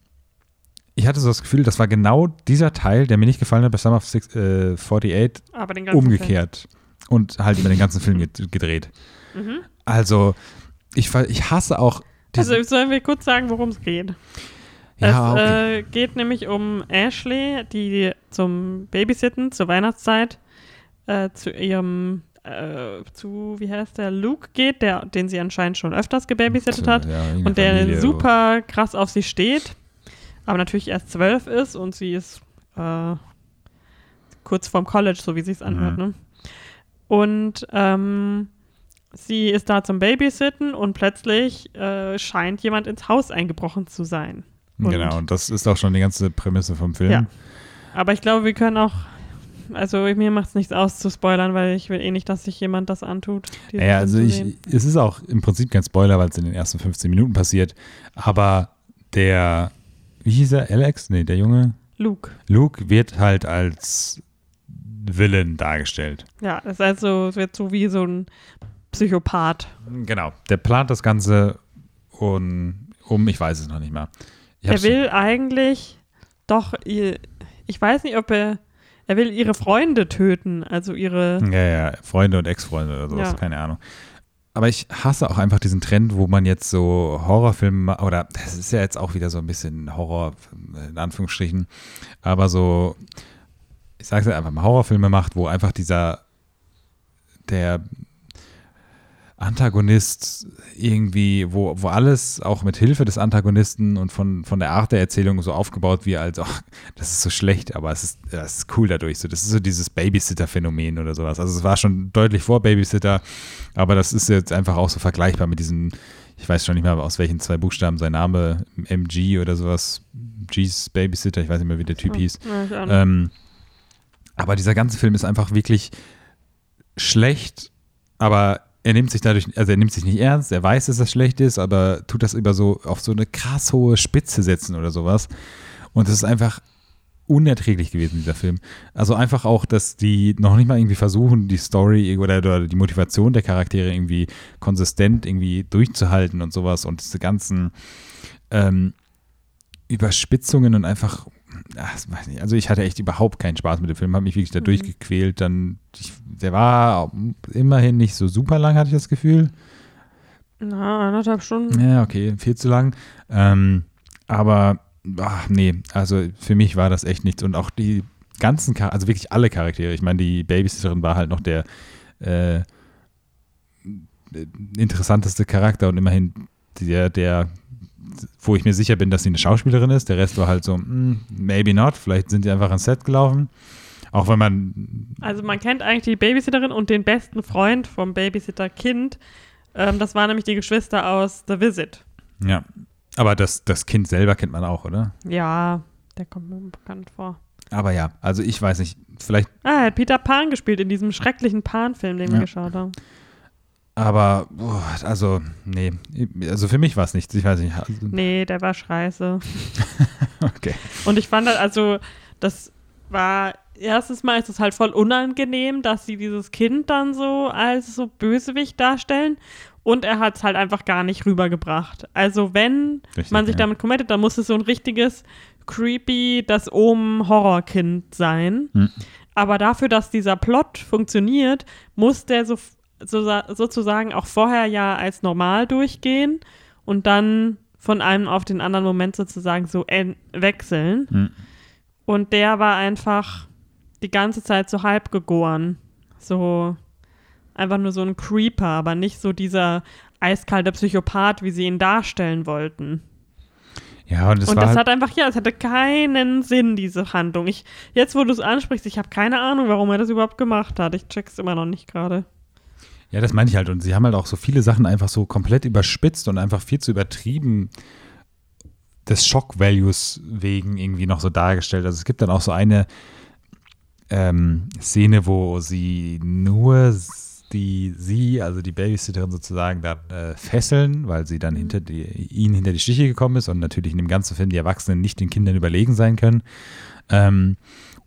ich hatte so das Gefühl, das war genau dieser Teil, der mir nicht gefallen hat bei Summer of Six, äh, 48, Aber den ganzen umgekehrt. Und halt über den ganzen Film ged- gedreht. Film. Mhm. Also, ich, ich hasse auch Also sollen wir kurz sagen, worum es geht? Ja, es okay. äh, geht nämlich um Ashley, die zum Babysitten zur Weihnachtszeit äh, zu ihrem äh, zu, wie heißt der, Luke geht, der, den sie anscheinend schon öfters gebabysittet hat Ja, und der Familie, super krass auf sie steht, aber natürlich erst zwölf ist und sie ist äh, kurz vorm College, so wie sie es anhört. Mhm. Ne? Und ähm, sie ist da zum Babysitten und plötzlich äh, scheint jemand ins Haus eingebrochen zu sein. Und- Genau, und das ist auch schon die ganze Prämisse vom Film. Ja. Aber ich glaube, wir können auch, also mir macht es nichts aus zu spoilern, weil ich will eh nicht, dass sich jemand das antut. Naja, also ich, es ist auch im Prinzip kein Spoiler, weil es in den ersten 15 Minuten passiert. Aber der, wie hieß er, Alex? Nee, der Junge Luke. Luke wird halt als Villain dargestellt. Ja, das ist also, es wird so wie so ein Psychopath. Genau. Der plant das Ganze um, um ich weiß es noch nicht mal. Er will eigentlich doch, ich weiß nicht, ob er, er will ihre Freunde töten, also ihre, Ja, ja, Freunde und Ex-Freunde oder sowas, Ja. keine Ahnung. Aber ich hasse auch einfach diesen Trend, wo man jetzt so Horrorfilme, oder das ist ja jetzt auch wieder so ein bisschen Horror, in Anführungsstrichen, aber so, ich sag's einfach mal, Horrorfilme macht, wo einfach dieser, der Antagonist irgendwie, wo, wo alles auch mit Hilfe des Antagonisten und von, von der Art der Erzählung so aufgebaut wird, als ach, das ist so schlecht, aber es ist, das ist cool dadurch. So, das ist so dieses Babysitter-Phänomen oder sowas. Also es war schon deutlich vor Babysitter, aber das ist jetzt einfach auch so vergleichbar mit diesem ich weiß schon nicht mehr, aus welchen zwei Buchstaben sein Name, MG oder sowas, G's Babysitter, ich weiß nicht mehr, wie der Typ hieß. Ja, auch nicht. Ähm, aber dieser ganze Film ist einfach wirklich schlecht, aber er nimmt sich dadurch, also er nimmt sich nicht ernst, er weiß, dass das schlecht ist, aber tut das über so auf so eine krass hohe Spitze setzen oder sowas. Und es ist einfach unerträglich gewesen, dieser Film. Also einfach auch, dass die noch nicht mal irgendwie versuchen, die Story oder, oder die Motivation der Charaktere irgendwie konsistent irgendwie durchzuhalten und sowas und diese ganzen ähm, Überspitzungen und einfach, ach, weiß nicht, also ich hatte echt überhaupt keinen Spaß mit dem Film, habe mich wirklich da Mhm. durchgequält. Dann, ich, der war immerhin nicht so super lang, hatte ich das Gefühl. Na, anderthalb Stunden. Ja, okay, viel zu lang. Ähm, aber, ach, nee, also für mich war das echt nichts. Und auch die ganzen, Char also wirklich alle Charaktere. Ich meine, die Babysitterin war halt noch der äh, interessanteste Charakter und immerhin der, der, wo ich mir sicher bin, dass sie eine Schauspielerin ist. Der Rest war halt so, mm, maybe not. Vielleicht sind die einfach ans Set gelaufen. Auch wenn man, Also man kennt eigentlich die Babysitterin und den besten Freund vom Babysitter-Kind. Ähm, das waren nämlich die Geschwister aus The Visit. ja. Aber das, das Kind selber kennt man auch, oder? Ja, der kommt mir bekannt vor. Aber ja, also ich weiß nicht, vielleicht Ah, er hat Peter Pan gespielt in diesem schrecklichen Pan-Film, den wir Ja. geschaut haben. Aber, boah, also, nee. Also für mich war es nichts. Ich weiß nicht. Also, Nee, der war scheiße. Okay. Und ich fand halt, also, das war, erstes Mal ist es halt voll unangenehm, dass sie dieses Kind dann so als so Bösewicht darstellen. Und er hat es halt einfach gar nicht rübergebracht. Also, wenn Richtig, man sich ja. damit committet, dann muss es so ein richtiges, creepy, das Ohm-Horrorkind sein. Hm. Aber dafür, dass dieser Plot funktioniert, muss der so, so, sozusagen auch vorher ja als normal durchgehen und dann von einem auf den anderen Moment sozusagen so wechseln. Hm. Und der war einfach die ganze Zeit so halb gegoren. So einfach nur so ein Creeper, aber nicht so dieser eiskalte Psychopath, wie sie ihn darstellen wollten. Ja, und das und war das halt, hat einfach, ja, es hatte keinen Sinn, diese Handlung. Ich, jetzt, wo du es ansprichst, ich habe keine Ahnung, warum er das überhaupt gemacht hat. Ich check's immer noch nicht gerade. Ja, das meine ich halt. Und sie haben halt auch so viele Sachen einfach so komplett überspitzt und einfach viel zu übertrieben des Shock-Values wegen irgendwie noch so dargestellt. Also es gibt dann auch so eine ähm, Szene, wo sie nur die, sie, also die Babysitterin sozusagen dann äh, fesseln, weil sie dann hinter die, ihnen hinter die Stiche gekommen ist und natürlich in dem ganzen Film die Erwachsenen nicht den Kindern überlegen sein können. Ähm,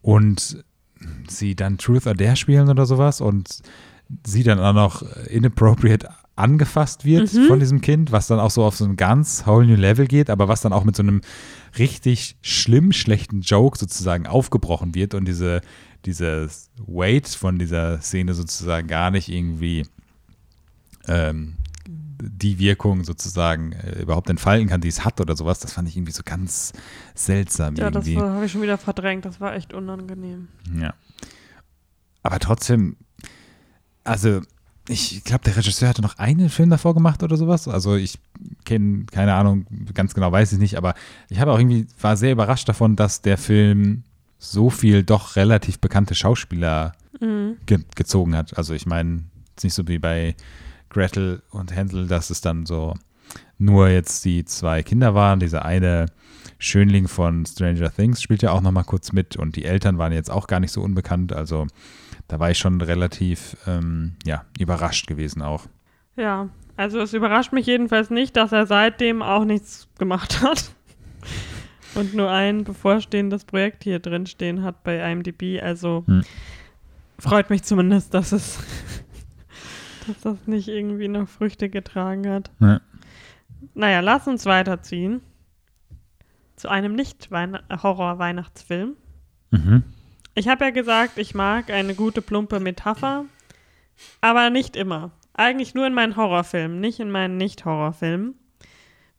und sie dann Truth or Dare spielen oder sowas und sie dann auch noch inappropriate angefasst wird Mhm. von diesem Kind, was dann auch so auf so ein ganz whole new Level geht, aber was dann auch mit so einem richtig schlimm schlechten Joke sozusagen aufgebrochen wird und diese, dieses Weight von dieser Szene sozusagen gar nicht irgendwie ähm, die Wirkung sozusagen äh, überhaupt entfalten kann, die es hat oder sowas, das fand ich irgendwie so ganz seltsam Ja, das irgendwie. habe ich schon wieder verdrängt. Das war echt unangenehm. Ja. Aber trotzdem, also ich glaube, der Regisseur hatte noch einen Film davor gemacht oder sowas. Also ich kenne, keine Ahnung, ganz genau weiß ich nicht, aber ich habe auch irgendwie, war sehr überrascht davon, dass der Film so viel doch relativ bekannte Schauspieler Mhm. ge gezogen hat. Also ich meine, es ist nicht so wie bei Gretel und Hänsel, dass es dann so nur jetzt die zwei Kinder waren. Dieser eine Schönling von Stranger Things spielt ja auch noch mal kurz mit und die Eltern waren jetzt auch gar nicht so unbekannt. Also da war ich schon relativ ähm, ja, überrascht gewesen auch. Ja, also es überrascht mich jedenfalls nicht, dass er seitdem auch nichts gemacht hat. Und nur ein bevorstehendes Projekt hier drin stehen hat bei IMDb. Also Hm. freut mich zumindest, dass es dass das nicht irgendwie noch Früchte getragen hat. Ja. Naja, lass uns weiterziehen. Zu einem Nicht-Horror-Weihnachtsfilm. Mhm. Ich habe ja gesagt, ich mag eine gute, plumpe Metapher, aber nicht immer. Eigentlich nur in meinen Horrorfilmen, nicht in meinen Nicht-Horrorfilmen.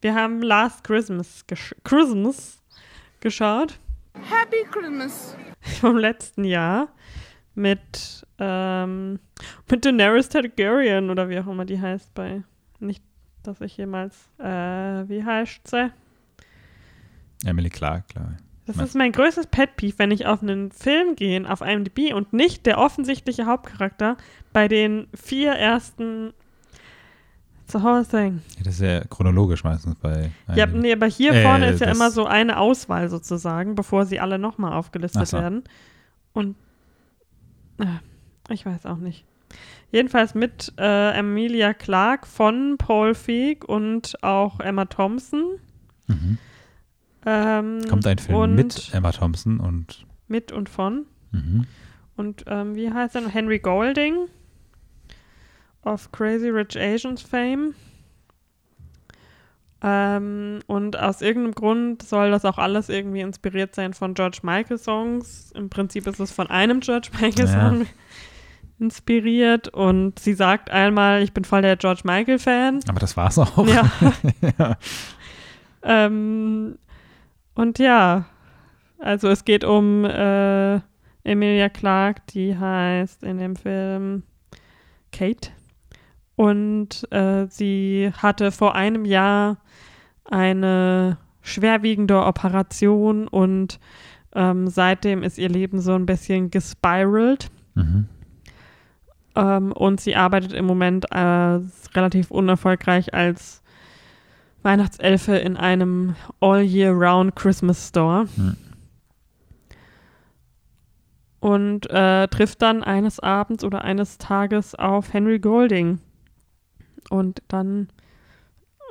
Wir haben Last Christmas, gesch Christmas geschaut Happy Christmas. vom letzten Jahr mit, ähm, mit Daenerys Targaryen oder wie auch immer die heißt bei. Nicht, dass ich jemals, äh, wie heißt sie? Emily Clark, klar. Das ist mein größtes Pet Peeve, wenn ich auf einen Film gehe, auf IMDb und nicht der offensichtliche Hauptcharakter bei den vier ersten the whole thing. Ja, das ist ja chronologisch meistens bei. Ja, einigen. nee, aber hier Äh, vorne ist ja immer so eine Auswahl sozusagen, bevor sie alle nochmal aufgelistet so. werden. Und äh, ich weiß auch nicht. Jedenfalls mit äh, Emilia Clarke von Paul Feig und auch Emma Thompson. Mhm. Ähm, Kommt ein Film mit Emma Thompson und. mit und von. Mhm. Und ähm, wie heißt er? Henry Golding of Crazy Rich Asians Fame. Ähm, und aus irgendeinem Grund soll das auch alles irgendwie inspiriert sein von George Michael Songs. Im Prinzip ist es von einem George Michael Ja. Song inspiriert. Und sie sagt einmal, ich bin voll der George Michael Fan. Aber das war's auch. Ja. Ja. Ähm, und ja, also es geht um äh, Emilia Clarke, die heißt in dem Film Kate. Und äh, sie hatte vor einem Jahr eine schwerwiegende Operation und ähm, seitdem ist ihr Leben so ein bisschen gespiralt. Mhm. Ähm, und sie arbeitet im Moment äh, relativ unerfolgreich als Weihnachtselfe in einem All-Year-Round Christmas Store. Hm. Und äh, trifft dann eines Abends oder eines Tages auf Henry Golding. Und dann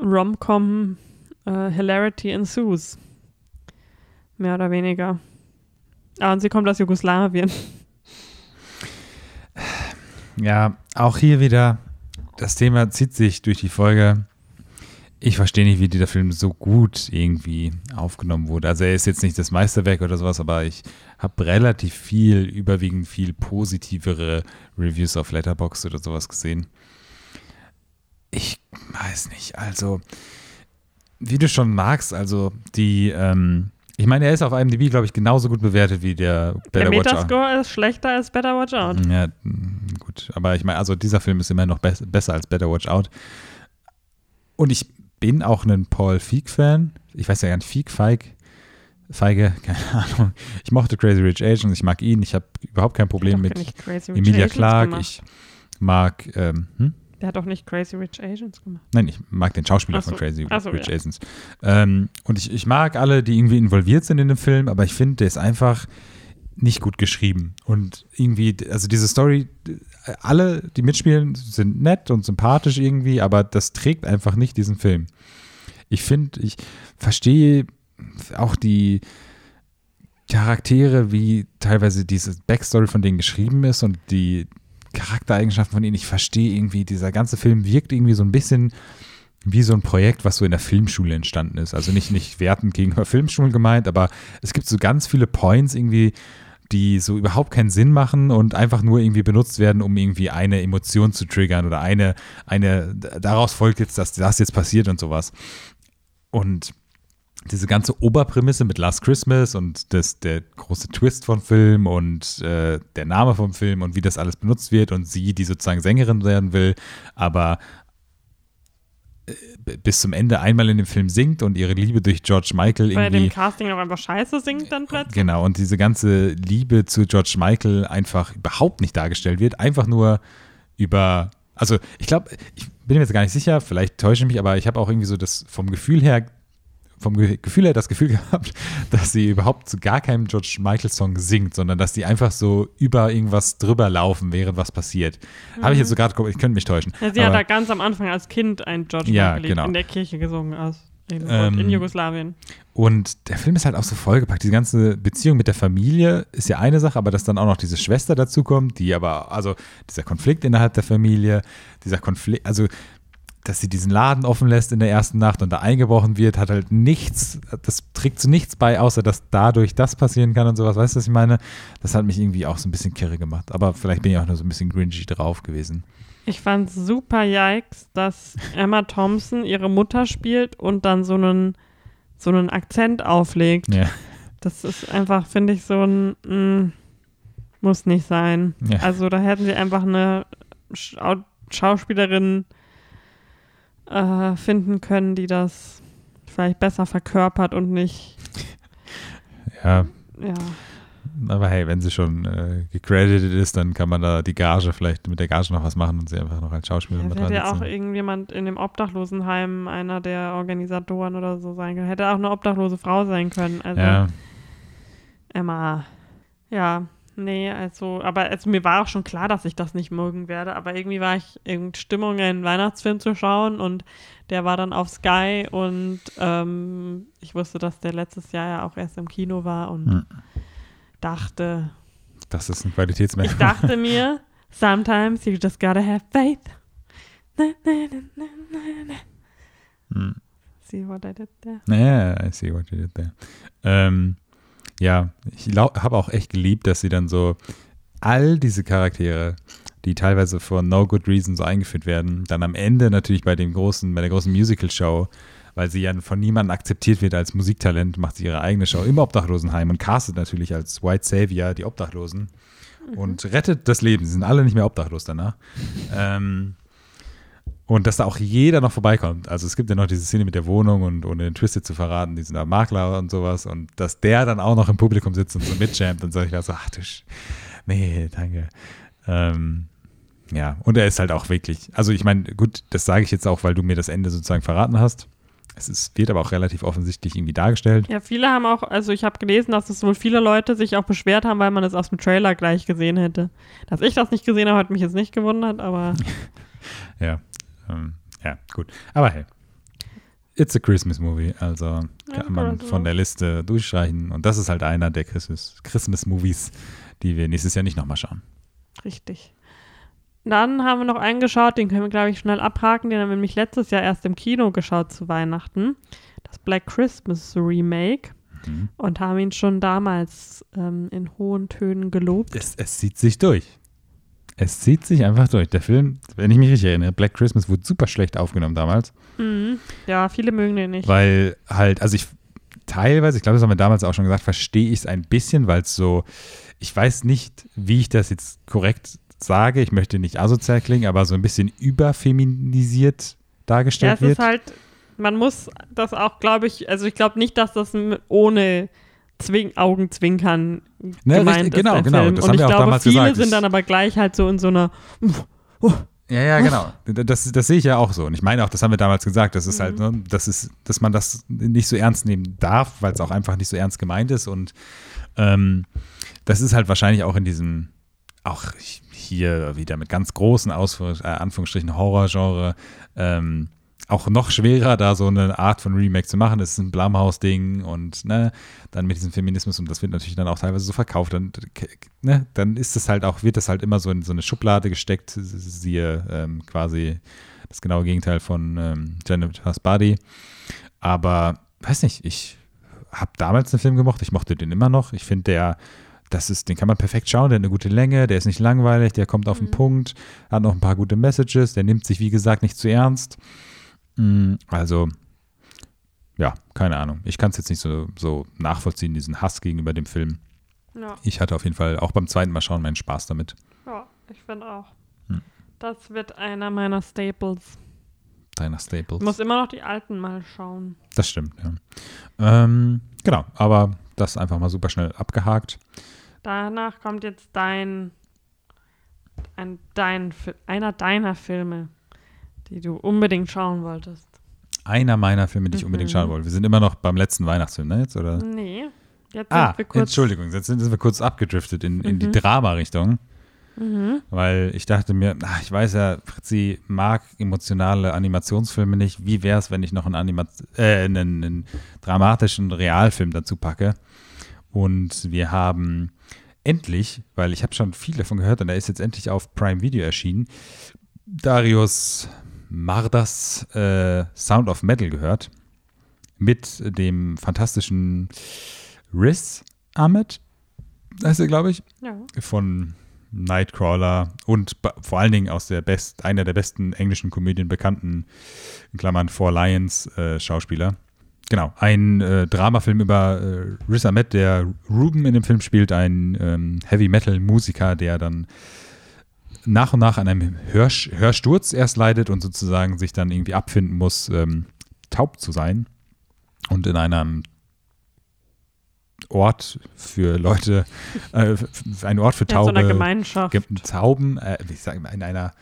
Rom-Com äh, Hilarity ensues. Mehr oder weniger. Ah, und sie kommt aus Jugoslawien. Ja, auch hier wieder, das Thema zieht sich durch die Folge. Ich verstehe nicht, wie dieser Film so gut irgendwie aufgenommen wurde. Also er ist jetzt nicht das Meisterwerk oder sowas, aber ich habe relativ viel, überwiegend viel positivere Reviews auf Letterboxd oder sowas gesehen. Ich weiß nicht, also wie du schon magst, also die, ähm, ich meine, er ist auf IMDb, glaube ich, genauso gut bewertet wie der Der Better Watch Out. Metascore ist schlechter als Better Watch Out. Ja, gut. Aber ich meine, also dieser Film ist immer noch bess besser als Better Watch Out. Und ich bin auch ein Paul Feig-Fan. Ich weiß ja gar nicht, Feig, Feig, Feige, keine Ahnung. Ich mochte Crazy Rich Asians, ich mag ihn. Ich habe überhaupt kein Problem mit Emilia Clarke. gemacht. Ich mag, ähm, hm? Der hat doch nicht Crazy Rich Asians gemacht. Nein, ich mag den Schauspieler so. von Crazy so, Rich ja. Asians. Ähm, und ich, ich mag alle, die irgendwie involviert sind in dem Film, aber ich finde, der ist einfach nicht gut geschrieben. Und irgendwie, also diese Story, alle, die mitspielen, sind nett und sympathisch irgendwie, aber das trägt einfach nicht diesen Film. Ich finde, ich verstehe auch die Charaktere, wie teilweise diese Backstory von denen geschrieben ist und die Charaktereigenschaften von ihnen. Ich verstehe irgendwie, dieser ganze Film wirkt irgendwie so ein bisschen wie so ein Projekt, was so in der Filmschule entstanden ist. Also nicht, nicht wertend gegenüber Filmschulen gemeint, aber es gibt so ganz viele Points irgendwie, die so überhaupt keinen Sinn machen und einfach nur irgendwie benutzt werden, um irgendwie eine Emotion zu triggern oder eine, eine, daraus folgt jetzt, dass das jetzt passiert und sowas. Und diese ganze Oberprämisse mit Last Christmas und das, der große Twist vom Film und äh, der Name vom Film und wie das alles benutzt wird und sie, die sozusagen Sängerin werden will, aber bis zum Ende einmal in dem Film singt und ihre Liebe durch George Michael Bei irgendwie dem Casting auch einfach scheiße singt dann plötzlich. Genau, und diese ganze Liebe zu George Michael einfach überhaupt nicht dargestellt wird. Einfach nur über, also ich glaube, ich bin mir jetzt gar nicht sicher, vielleicht täusche ich mich, aber ich habe auch irgendwie so das vom Gefühl her, vom Ge Gefühl her das Gefühl gehabt, dass sie überhaupt zu gar keinem George Michael-Song singt, sondern dass die einfach so über irgendwas drüber laufen, während was passiert. Habe ich jetzt so gerade, ich könnte mich täuschen. Ja, sie hat aber- da ganz am Anfang als Kind ein George Ja, Michael genau. in der Kirche gesungen aus in, Ähm, in Jugoslawien. Und der Film ist halt auch so vollgepackt. Die ganze Beziehung mit der Familie ist ja eine Sache, aber dass dann auch noch diese Schwester dazukommt, die aber, also dieser Konflikt innerhalb der Familie, dieser Konflikt, also dass sie diesen Laden offen lässt in der ersten Nacht und da eingebrochen wird, hat halt nichts, das trägt zu nichts bei, außer dass dadurch das passieren kann und sowas. Weißt du, was ich meine? Das hat mich irgendwie auch so ein bisschen kirre gemacht. Aber vielleicht bin ich auch nur so ein bisschen gringy drauf gewesen. Ich fand super yikes, dass Emma Thompson ihre Mutter spielt und dann so einen, so einen Akzent auflegt. Ja. Das ist einfach, finde ich, so ein, mm, muss nicht sein. Ja. Also da hätten sie einfach eine Schau Schauspielerin äh, finden können, die das vielleicht besser verkörpert und nicht, Ja, ja. Aber hey, wenn sie schon äh, gecredited ist, dann kann man da die Gage vielleicht mit der Gage noch was machen und sie einfach noch als Schauspielerin mit hätte ja auch irgendjemand in dem Obdachlosenheim, einer der Organisatoren oder so sein können. Hätte auch eine obdachlose Frau sein können. Also Ja, Emma. Ja, nee, also, aber also mir war auch schon klar, dass ich das nicht mögen werde, aber irgendwie war ich in Stimmung, einen Weihnachtsfilm zu schauen und der war dann auf Sky und ähm, ich wusste, dass der letztes Jahr ja auch erst im Kino war und Hm. dachte, das ist ein ich Qualitätsmerkmal. dachte mir, sometimes you just gotta have faith. Na, na, na, na, na, na. Hm. See what I did there? Ja, I see what you did there. Ähm, ja, ich habe auch echt geliebt, dass sie dann so all diese Charaktere, die teilweise for no good reason so eingeführt werden, dann am Ende natürlich bei dem großen, bei der großen Musical-Show, weil sie ja von niemandem akzeptiert wird als Musiktalent, macht sie ihre eigene Show im Obdachlosenheim und castet natürlich als White Savior die Obdachlosen und rettet das Leben. Sie sind alle nicht mehr obdachlos danach. ähm, und dass da auch jeder noch vorbeikommt. Also es gibt ja noch diese Szene mit der Wohnung und ohne den Twisted zu verraten, die sind da Makler und sowas. Und dass der dann auch noch im Publikum sitzt und so mitjammt und so, ich dachte so, ach du, Sch nee, danke. Ähm, ja, und er ist halt auch wirklich, also ich meine, gut, das sage ich jetzt auch, weil du mir das Ende sozusagen verraten hast. Es ist, wird aber auch relativ offensichtlich irgendwie dargestellt. Ja, viele haben auch, also ich habe gelesen, dass es wohl viele Leute sich auch beschwert haben, weil man es aus dem Trailer gleich gesehen hätte. Dass ich das nicht gesehen habe, hat mich jetzt nicht gewundert, aber Ja, ähm, ja, gut. Aber hey, it's a Christmas Movie, also Ja, kann man Christmas. von der Liste durchstreichen. Und das ist halt einer der Christmas, Christmas Movies, die wir nächstes Jahr nicht nochmal schauen. richtig. Dann haben wir noch einen geschaut, den können wir, glaube ich, schnell abhaken. Den haben wir nämlich letztes Jahr erst im Kino geschaut zu Weihnachten. Das Black Christmas Remake. Mhm. Und haben ihn schon damals ähm, in hohen Tönen gelobt. Es, es zieht sich durch. Es zieht sich einfach durch. Der Film, wenn ich mich richtig erinnere, Black Christmas wurde super schlecht aufgenommen damals, Mhm. Ja, viele mögen den nicht. weil halt, also ich teilweise, ich glaube, das haben wir damals auch schon gesagt, verstehe ich es ein bisschen, weil es so, ich weiß nicht, wie ich das jetzt korrekt sage, ich möchte nicht asozial klingen, aber so ein bisschen überfeminisiert Ja, dargestellt es wird. ist halt, man muss das auch, glaube ich, also ich glaube nicht, dass das ohne Zwing Augenzwinkern Ne, gemeint richtig, ist, genau, der genau, Film. das Und haben ich wir auch glaube, damals viele gesagt. sind dann aber gleich halt so in so einer, Ja, ja, genau. Das, das sehe ich ja auch so. Und ich meine auch, das haben wir damals gesagt, das ist Mhm. halt, ne, das ist, dass man das nicht so ernst nehmen darf, weil es auch einfach nicht so ernst gemeint ist. Und ähm, das ist halt wahrscheinlich auch in diesem, auch hier wieder mit ganz großen Ausführ äh, Anführungsstrichen Horrorgenre, ähm, auch noch schwerer, da so eine Art von Remake zu machen. Das ist ein Blumhouse-Ding und ne, dann mit diesem Feminismus und das wird natürlich dann auch teilweise so verkauft. Und, ne, dann ist es halt auch, wird das halt immer so in so eine Schublade gesteckt, siehe ähm, quasi das genaue Gegenteil von ähm, Jennifer's Body. Aber weiß nicht, ich habe damals den Film gemocht, ich mochte den immer noch. Ich finde, der, das ist, den kann man perfekt schauen, der hat eine gute Länge, der ist nicht langweilig, der kommt auf den Punkt, hat noch ein paar gute Messages, der nimmt sich, wie gesagt, nicht zu ernst. Mm, Also, ja, keine Ahnung. Ich kann es jetzt nicht so, so nachvollziehen, diesen Hass gegenüber dem Film. ja, Ich hatte auf jeden Fall auch beim zweiten Mal schauen meinen Spaß damit. ja ich finde auch. Hm. Das wird einer meiner Staples. Deiner Staples. Ich muss immer noch die alten mal schauen. Das stimmt, ja. Ähm, genau, aber das einfach mal super schnell abgehakt. Danach kommt jetzt dein, ein, dein, einer deiner Filme, die du unbedingt schauen wolltest. Einer meiner Filme, die ich unbedingt Mhm. schauen wollte. Wir sind immer noch beim letzten Weihnachtsfilm, ne, jetzt, oder? Nee, jetzt Ah, sind wir kurz. Entschuldigung, jetzt sind wir kurz abgedriftet in, in die Mhm. Drama-Richtung, Mhm. weil ich dachte mir, ach, ich weiß ja, Fritzi mag emotionale Animationsfilme nicht. Wie wäre es, wenn ich noch einen, Anima äh, einen, einen dramatischen Realfilm dazu packe? Und wir haben endlich, weil ich habe schon viel davon gehört und er ist jetzt endlich auf Prime Video erschienen, Darius Mardas äh, Sound of Metal gehört. Mit dem fantastischen Riz Ahmed, heißt er, glaube ich, Ja. von Nightcrawler und vor allen Dingen aus der best, einer der besten englischen Komödien bekannten, in Klammern Four Lions äh, Schauspieler. Genau, ein äh, Dramafilm über äh, Riz Ahmed, der Ruben in dem Film spielt, ein ähm, Heavy Metal Musiker, der dann nach und nach an einem Hörsch Hörsturz erst leidet und sozusagen sich dann irgendwie abfinden muss, ähm, taub zu sein und in einem Ort für Leute, äh, ein Ort für Ja, in so Taube. einer Gemeinschaft. Ge Tauben, äh, wie sagen wir, in einer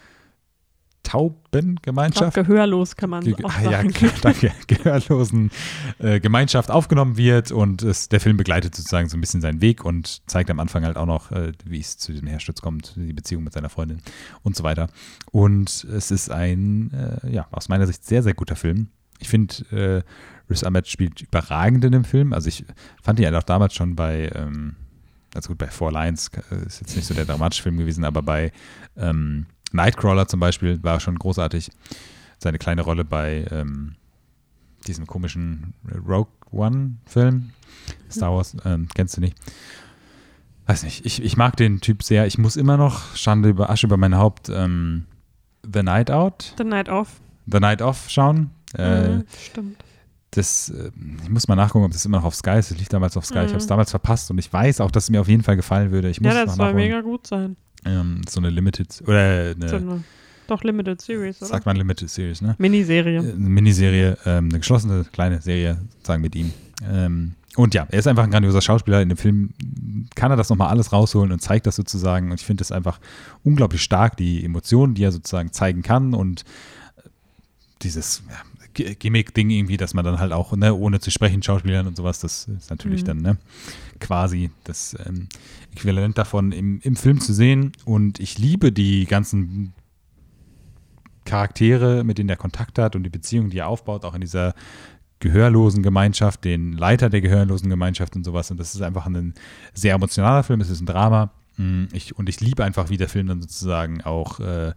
Ich glaub, Taubengemeinschaft? gehörlos kann man Ge auch ah, ja, sagen. ge- danke, gehörlosen äh, Gemeinschaft aufgenommen wird und es, der Film begleitet sozusagen so ein bisschen seinen Weg und zeigt am Anfang halt auch noch, äh, wie es zu dem Hersturz kommt, die Beziehung mit seiner Freundin und so weiter. Und es ist ein, äh, ja, aus meiner Sicht sehr, sehr guter Film. Ich finde, äh, Riz Ahmed spielt überragend in dem Film. Also ich fand ihn ja auch damals schon bei, ähm, also gut, bei Four Lions äh, ist jetzt nicht so der dramatische Film gewesen, aber bei ähm, Nightcrawler zum Beispiel war schon großartig. Seine kleine Rolle bei ähm, diesem komischen Rogue One-Film. Star Wars, ähm, kennst du nicht? Weiß nicht, ich, ich mag den Typ sehr. Ich muss immer noch, Schande über Asche über mein Haupt, ähm, The Night Out, The Night Off. The Night Off schauen. Äh, Mhm, stimmt. Das, äh, ich muss mal nachgucken, ob das immer noch auf Sky ist. Es lief damals auf Sky. Ich Mhm. habe es damals verpasst und ich weiß auch, dass es mir auf jeden Fall gefallen würde. Ich muss Ja, es das soll mega gut sein. Ähm, so eine Limited oder eine, So eine, doch Limited Series, oder? sagt man Limited Series, ne? Miniserie. Eine Miniserie, ähm, eine geschlossene kleine Serie, sagen mit ihm. Ähm, und ja, er ist einfach ein grandioser Schauspieler. In dem Film kann er das nochmal alles rausholen und zeigt das sozusagen. Und ich finde es einfach unglaublich stark, die Emotionen, die er sozusagen zeigen kann und äh, dieses ja, Gimmick-Ding irgendwie, dass man dann halt auch, ne, ohne zu sprechen, Schauspielern und sowas, das ist natürlich Mhm. dann, ne, quasi das ähm, Äquivalent davon im, im Film zu sehen. Und ich liebe die ganzen Charaktere, mit denen er Kontakt hat und die Beziehung, die er aufbaut, auch in dieser gehörlosen Gemeinschaft, den Leiter der gehörlosen Gemeinschaft und sowas. Und das ist einfach ein sehr emotionaler Film, es ist ein Drama. Mm, Ich, und ich liebe einfach, wie der Film dann sozusagen auch äh,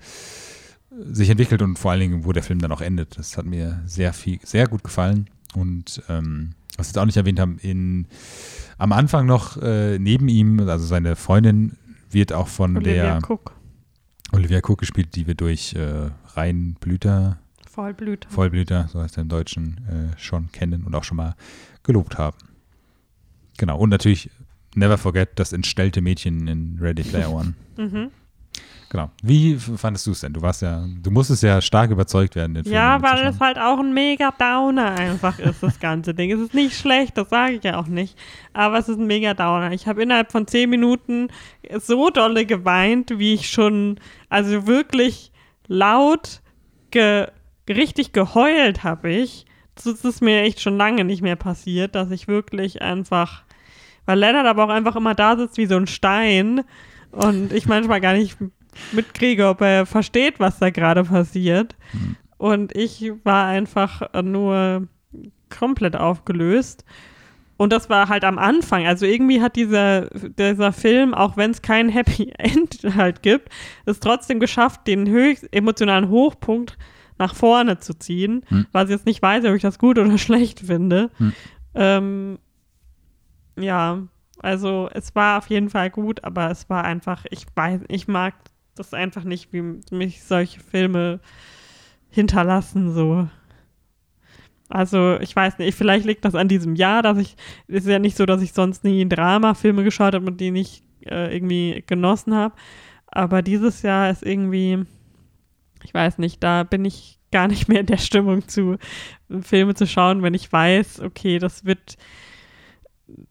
sich entwickelt und vor allen Dingen, wo der Film dann auch endet. Das hat mir sehr viel, sehr gut gefallen. Und ähm, was wir jetzt auch nicht erwähnt haben, in, am Anfang noch äh, neben ihm, also seine Freundin wird auch von Olivia der Cook. Olivia Cook gespielt, die wir durch äh, Reinblüter, Vollblüter. Vollblüter, so heißt er im Deutschen, äh, schon kennen und auch schon mal gelobt haben. Genau, und natürlich Never Forget das entstellte Mädchen in Ready Player One. Mhm. Genau. Wie fandest du es denn? Du warst ja, du musstest ja stark überzeugt werden, den Film Ja, weil es halt auch ein mega Downer einfach ist, das ganze Ding. Es ist nicht schlecht, das sage ich ja auch nicht. Aber es ist ein mega Downer. Ich habe innerhalb von zehn Minuten so dolle geweint, wie ich schon, also wirklich laut, ge, richtig geheult habe ich. Das ist mir echt schon lange nicht mehr passiert, dass ich wirklich einfach, weil Leonard aber auch einfach immer da sitzt wie so ein Stein und ich manchmal gar nicht mitkriege, ob er versteht, was da gerade passiert. Und ich war einfach nur komplett aufgelöst. Und das war halt am Anfang. Also irgendwie hat dieser, dieser Film, auch wenn es kein Happy End halt gibt, es trotzdem geschafft, den höchst emotionalen Hochpunkt nach vorne zu ziehen. Hm. Was ich jetzt nicht weiß, ob ich das gut oder schlecht finde. Hm. Ähm, ja, also es war auf jeden Fall gut, aber es war einfach, ich weiß, ich mag das einfach nicht, wie mich solche Filme hinterlassen, so. Also, ich weiß nicht, vielleicht liegt das an diesem Jahr, dass ich, es ist ja nicht so, dass ich sonst nie Drama-Filme geschaut habe und die nicht äh, irgendwie genossen habe. Aber dieses Jahr ist irgendwie, ich weiß nicht, da bin ich gar nicht mehr in der Stimmung zu, Filme zu schauen, wenn ich weiß, okay, das wird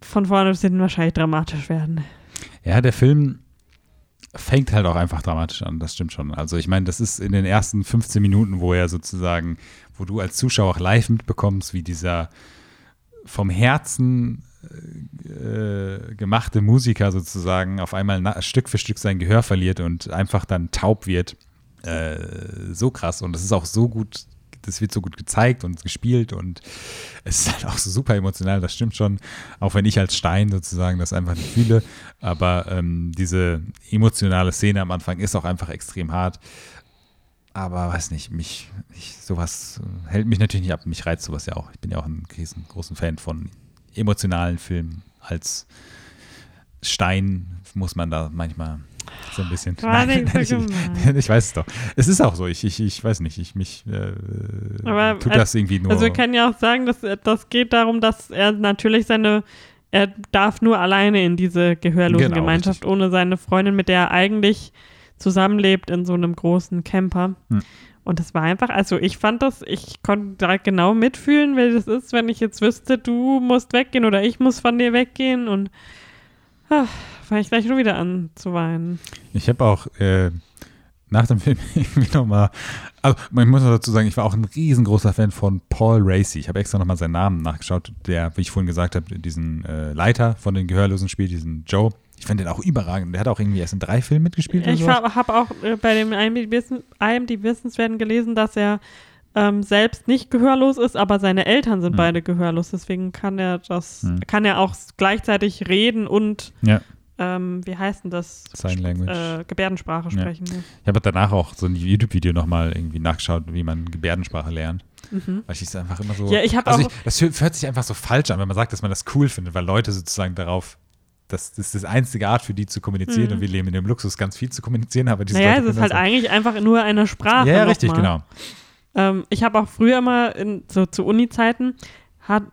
von vorne bis hinten wahrscheinlich dramatisch werden. Ja, der Film fängt halt auch einfach dramatisch an, das stimmt schon. Also ich meine, das ist in den ersten 15 Minuten, wo er sozusagen, wo du als Zuschauer auch live mitbekommst, wie dieser vom Herzen äh, gemachte Musiker sozusagen auf einmal Stück für Stück sein Gehör verliert und einfach dann taub wird. Äh, so krass und das ist auch so gut, das wird so gut gezeigt und gespielt und es ist halt auch so super emotional, das stimmt schon, auch wenn ich als Stein sozusagen das einfach nicht fühle, aber ähm, diese emotionale Szene am Anfang ist auch einfach extrem hart, aber weiß nicht, mich, ich, sowas äh, hält mich natürlich nicht ab, mich reizt sowas ja auch, ich bin ja auch ein riesengroßen Fan von emotionalen Filmen, als Stein muss man da manchmal so ein bisschen. Nein, so ich, weiß es doch. Es ist auch so. Ich, ich, ich weiß nicht. Ich mich äh, Aber tut das irgendwie nur. Also wir können ja auch sagen, dass das geht darum, dass er natürlich seine, er darf nur alleine in diese gehörlosen Genau, ohne seine Freundin, mit der er eigentlich zusammenlebt in so einem großen Camper. Hm. Und das war einfach, also ich fand das, ich konnte direkt genau mitfühlen, wie das ist, wenn ich jetzt wüsste, du musst weggehen oder ich muss von dir weggehen und fange ich gleich schon wieder an zu weinen. Ich habe auch äh, nach dem Film irgendwie nochmal, also ich muss noch dazu sagen, ich war auch ein riesengroßer Fan von Paul Racy. Ich habe extra nochmal seinen Namen nachgeschaut, der, wie ich vorhin gesagt habe, diesen äh, Leiter von den Gehörlosen spielt, diesen Joe. Ich finde den auch überragend. Der hat auch irgendwie erst in drei Filmen mitgespielt. Ich habe hab auch äh, bei dem IMDb-Wissenswerten gelesen, dass er ähm, selbst nicht gehörlos ist, aber seine Eltern sind Hm. beide gehörlos. Deswegen kann er das, Hm. kann er auch gleichzeitig reden und Ja, ähm, wie heißt denn das? Sign Language. Äh, Gebärdensprache Ja. sprechen. Ja. Ich habe danach auch so ein YouTube-Video nochmal irgendwie nachgeschaut, wie man Gebärdensprache lernt. Mhm. Weil ich es einfach immer so. Ja, ich habe also auch. ich, das hört sich einfach so falsch an, wenn man sagt, dass man das cool findet, weil Leute sozusagen darauf. Das, das ist das einzige Art für die zu kommunizieren Mhm. und wir leben in dem Luxus, ganz viel zu kommunizieren, aber diese naja, Leute es ist halt das eigentlich einfach nur eine Sprache. Ja, ja richtig, mal. genau. Ähm, ich habe auch früher mal in, so zu Uni-Zeiten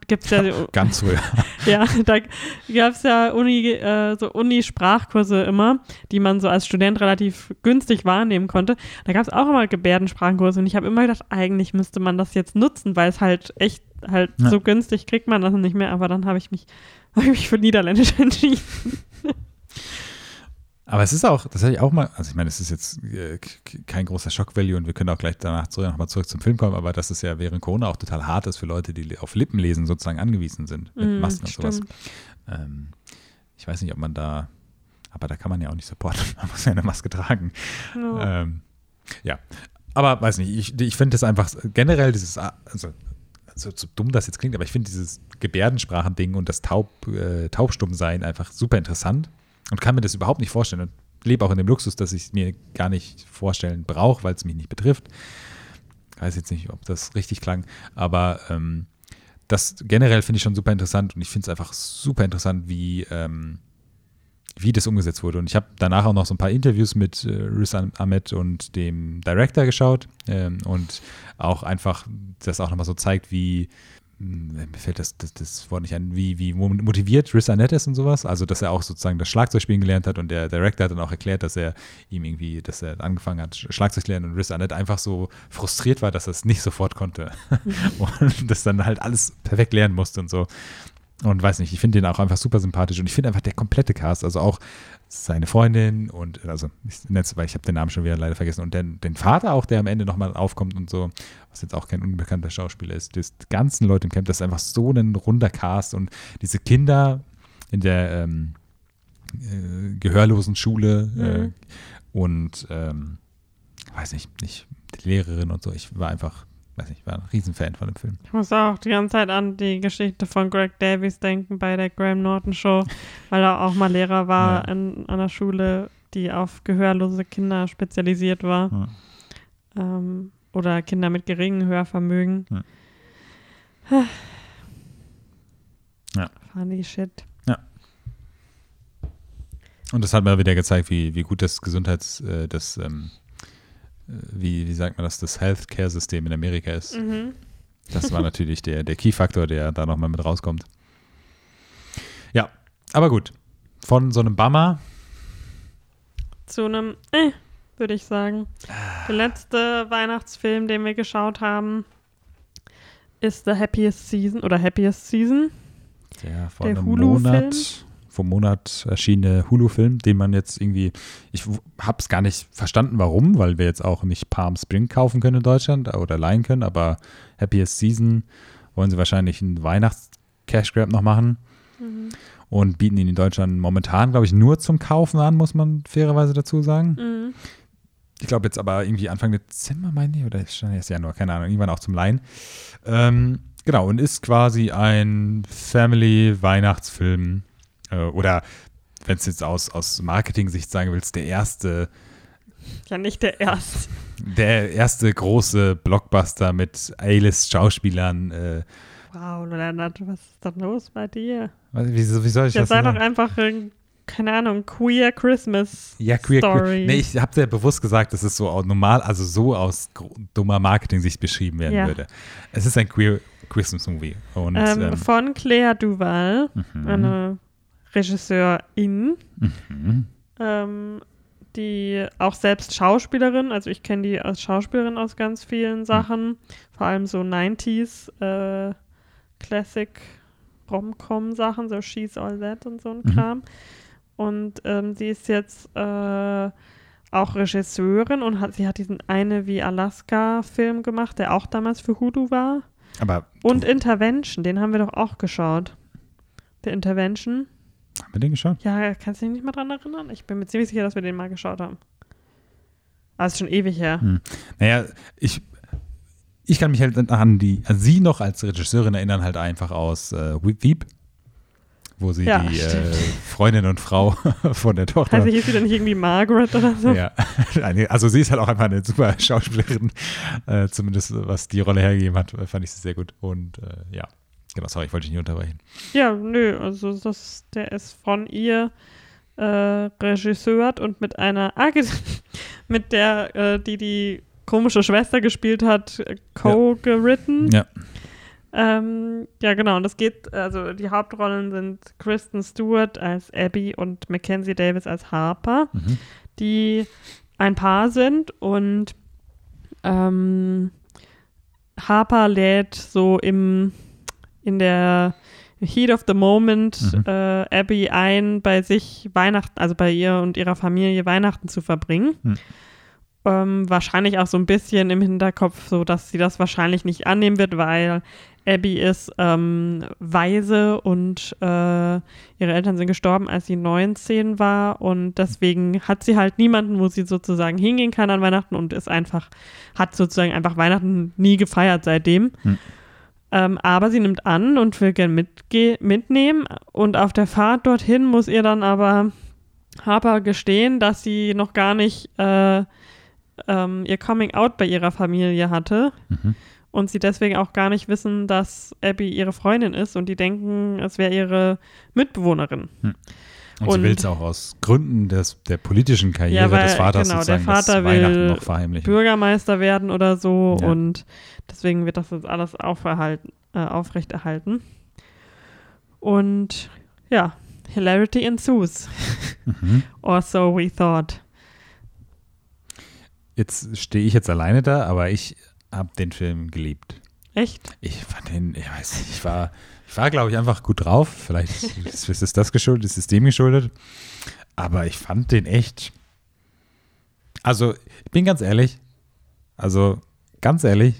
gibt es ja, Ganz früher. ja, da gab es ja Uni, äh, so Uni-Sprachkurse immer, die man so als Student relativ günstig wahrnehmen konnte. Da gab es auch immer Gebärdensprachenkurse und ich habe immer gedacht, eigentlich müsste man das jetzt nutzen, weil es halt echt halt Ja. so günstig kriegt man das nicht mehr. Aber dann habe ich mich, habe ich mich für Niederländisch entschieden. Aber es ist auch, das hatte ich auch mal, also ich meine, es ist jetzt äh, kein großer Schock-Value und wir können auch gleich danach zurück, nochmal zurück zum Film kommen, aber dass es ja während Corona auch total hart ist für Leute, die auf Lippenlesen sozusagen angewiesen sind mit Mm, Masken und sowas. stimmt. Ähm, ich weiß nicht, ob man da, aber da kann man ja auch nicht supporten, man muss ja eine Maske tragen. Ja. Ähm, ja, aber weiß nicht, ich, ich finde das einfach generell dieses, also so, so dumm das jetzt klingt, aber ich finde dieses Gebärdensprachending und das Taub, äh, Taubstummsein einfach super interessant und kann mir das überhaupt nicht vorstellen und lebe auch in dem Luxus, dass ich es mir gar nicht vorstellen brauche, weil es mich nicht betrifft. Ich weiß jetzt nicht, ob das richtig klang, aber ähm, das generell finde ich schon super interessant und ich finde es einfach super interessant, wie, ähm, wie das umgesetzt wurde. Und ich habe danach auch noch so ein paar Interviews mit äh, Riz Ahmed und dem Director geschaut ähm, und auch einfach das auch nochmal so zeigt, wie mir fällt das, das, das Wort nicht ein, wie, wie motiviert Riz Ahmed ist und sowas. Also, dass er auch sozusagen das Schlagzeugspielen gelernt hat und der Director hat dann auch erklärt, dass er ihm irgendwie, dass er angefangen hat, Schlagzeug zu lernen und Riz Ahmed einfach so frustriert war, dass er es nicht sofort konnte und das dann halt alles perfekt lernen musste und so. Und weiß nicht, ich finde den auch einfach super sympathisch und ich finde einfach der komplette Cast, also auch seine Freundin und, also ich nenne es, weil ich habe den Namen schon wieder leider vergessen und den, den Vater auch, der am Ende nochmal aufkommt und so, was jetzt auch kein unbekannter Schauspieler ist, die ganzen Leute im Camp, das ist einfach so ein runder Cast und diese Kinder in der ähm, äh, gehörlosen Schule äh, Mhm. und ähm, weiß nicht, nicht die Lehrerin und so, ich war einfach, weiß nicht, war ein Riesenfan von dem Film. Ich muss auch die ganze Zeit an die Geschichte von Greg Davies denken bei der Graham Norton Show, weil er auch mal Lehrer war Ja. in einer Schule, die auf gehörlose Kinder spezialisiert war. Ja. Ähm, oder Kinder mit geringem Hörvermögen. Ja. Ja. Funny shit. Und das hat mir wieder gezeigt, wie, wie gut das Gesundheits-, äh, das, ähm, äh, wie, wie sagt man das, das Healthcare-System in Amerika ist. Mhm. Das war natürlich der, der Key-Faktor, der da nochmal mit rauskommt. Ja, aber gut. Von so einem Bummer, Zu einem, äh, würde ich sagen. Der letzte Weihnachtsfilm, den wir geschaut haben, ist The Happiest Season oder Happiest Season. der vor Der einem Hulu-Film? Monat, vor einem Monat erschienene Hulu-Film, den man jetzt irgendwie, ich habe es gar nicht verstanden, warum, weil wir jetzt auch nicht Palm Spring kaufen können in Deutschland oder leihen können, aber Happiest Season wollen sie wahrscheinlich einen Weihnachts-Cash-Grab noch machen und bieten ihn in Deutschland momentan, glaube ich, nur zum Kaufen an, muss man fairerweise dazu sagen. Mhm. Ich glaube jetzt aber irgendwie Anfang Dezember, meine ich, oder ist Januar, keine Ahnung, irgendwann auch zum Leihen. Ähm, genau, und ist quasi ein Family-Weihnachtsfilm äh, oder wenn es jetzt aus, aus Marketing-Sicht sagen willst, der erste, Ja, nicht der erste. der erste große Blockbuster mit A-List-Schauspielern. Äh, Wow, Leonard, was ist denn los bei dir? wie, wie soll ich Das das sei doch sagen? einfach, ein, keine Ahnung, Queer Christmas Ja, queer, Story. queer. Nee, ich habe sehr bewusst gesagt, dass es so normal, also so aus dummer Marketing-Sicht beschrieben werden Ja. würde. Es ist ein queer Christmas-Movie. Und ähm, ähm, von Claire Duval, mhm. eine Regisseurin, Mhm. ähm, die auch selbst Schauspielerin, also ich kenne die als Schauspielerin aus ganz vielen Sachen, vor allem so 90s äh, Classic Rom-Com-Sachen, so She's All That und so ein Mhm. Kram. Und ähm, sie ist jetzt äh, auch Regisseurin und hat, sie hat diesen eine wie Alaska-Film gemacht, der auch damals für Hoodoo war. Aber Und Intervention, den haben wir doch auch geschaut. Der Intervention. Haben wir den geschaut? Ja, kannst du dich nicht mal dran erinnern? Ich bin mir ziemlich sicher, dass wir den mal geschaut haben. Aber es ist schon ewig her. Hm. Naja, ich, ich kann mich halt an die, an sie noch als Regisseurin erinnern, halt einfach aus äh, Veep, wo sie Ja, die äh. Freundin und Frau von der Tochter. Also hieß sie dann nicht irgendwie Margaret oder so? ja. Also sie ist halt auch einfach eine super Schauspielerin, äh, zumindest was die Rolle hergegeben hat, fand ich sie sehr gut. Und äh, ja, genau, sorry, ich wollte dich nicht unterbrechen. Ja, nö, also das, der ist von ihr äh, regisseurt und mit einer, ge- mit der, äh, die die komische Schwester gespielt hat, äh, co-geritten. Ja. Ähm, ja, genau. Und es geht, also die Hauptrollen sind Kristen Stewart als Abby und Mackenzie Davis als Harper, Mhm. die ein Paar sind und ähm, Harper lädt so im in der Heat of the Moment Mhm. äh, Abby ein, bei sich Weihnachten, also bei ihr und ihrer Familie Weihnachten zu verbringen. Mhm. Ähm, wahrscheinlich auch so ein bisschen im Hinterkopf, so dass sie das wahrscheinlich nicht annehmen wird, weil Abby ist ähm, weise und äh, ihre Eltern sind gestorben, als sie 19 war und deswegen hat sie halt niemanden, wo sie sozusagen hingehen kann an Weihnachten und ist einfach, hat sozusagen einfach Weihnachten nie gefeiert seitdem. Hm. Ähm, aber sie nimmt an und will gern mitge mitnehmen und auf der Fahrt dorthin muss ihr dann aber Harper gestehen, dass sie noch gar nicht äh, ähm, ihr Coming Out bei ihrer Familie hatte Mhm. und sie deswegen auch gar nicht wissen, dass Abby ihre Freundin ist und die denken, es wäre ihre Mitbewohnerin. Und, sie Und- will es auch aus Gründen des, der politischen Karriere Ja, weil, des Vaters genau, der sozusagen Vater das Weihnachten will noch verheimlichen. Bürgermeister werden oder so Ja. und deswegen wird das jetzt alles auferhalten, äh, aufrechterhalten. Und ja, Hilarity ensues. Mhm. Or so we thought. Jetzt stehe ich jetzt alleine da, aber ich habe den Film geliebt. Echt? Ich fand den, ich weiß nicht, ich war, ich war glaube ich einfach gut drauf. Vielleicht ist, ist es das geschuldet, ist es dem geschuldet. Aber ich fand den echt. Also, ich bin ganz ehrlich. Also, ganz ehrlich,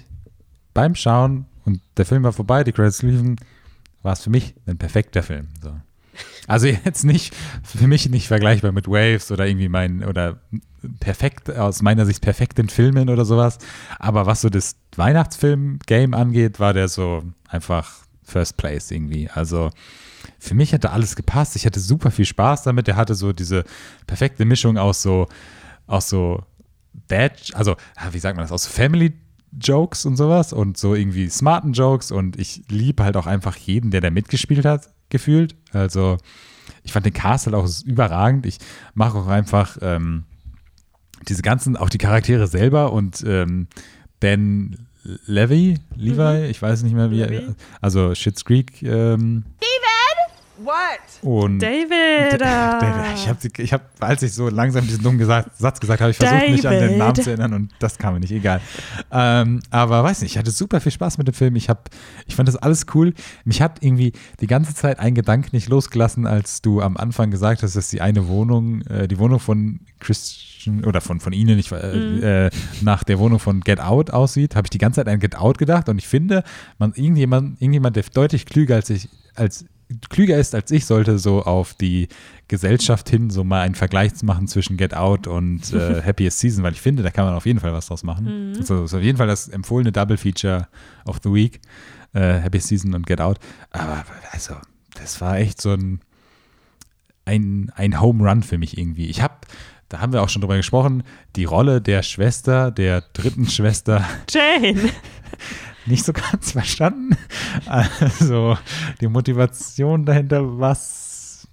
beim Schauen und der Film war vorbei, die Credits liefen, war es für mich ein perfekter Film. So. Also jetzt nicht, für mich nicht vergleichbar mit Waves oder irgendwie mein, oder perfekt, aus meiner Sicht perfekten Filmen oder sowas. Aber was so das Weihnachtsfilm-Game angeht, war der so einfach First Place irgendwie. Also für mich hätte alles gepasst. Ich hatte super viel Spaß damit. Der hatte so diese perfekte Mischung aus so, aus so Bad, also wie sagt man das, aus Family Jokes und sowas und so irgendwie smarten Jokes und ich liebe halt auch einfach jeden, der da mitgespielt hat, gefühlt. Also ich fand den Cast halt auch überragend. Ich mache auch einfach ähm, diese ganzen, auch die Charaktere selber und ähm, Ben Levy, Levi, ich weiß nicht mehr wie, also Schitt's Creek ähm, What? Und David! David, ich habe, ich hab, als ich so langsam diesen dummen gesagt, Satz gesagt habe, ich versucht mich an den. Namen zu erinnern und das kam mir nicht, egal. Ähm, aber weiß nicht, ich hatte super viel Spaß mit dem Film. Ich, hab, ich fand das alles cool. Mich hat irgendwie die ganze Zeit ein Gedanke nicht losgelassen, als du am Anfang gesagt hast, dass die eine Wohnung, äh, die Wohnung von Christian oder von, von Ihnen, ich, äh, Mhm. äh, nach der Wohnung von Get Out aussieht, habe ich die ganze Zeit an Get Out gedacht und ich finde, man, irgendjemand, irgendjemand, der deutlich klüger als ich, als klüger ist als ich, sollte so auf die Gesellschaft hin so mal einen Vergleich machen zwischen Get Out und äh, Happiest Season, weil ich finde, da kann man auf jeden Fall was draus machen. Mhm. Also ist auf jeden Fall das empfohlene Double Feature of the Week, äh, Happiest Season und Get Out. Aber also, das war echt so ein ein, ein Home Run für mich irgendwie. Ich habe, da haben wir auch schon drüber gesprochen, die Rolle der Schwester, der dritten Schwester Jane! nicht so ganz verstanden. Also die Motivation dahinter, was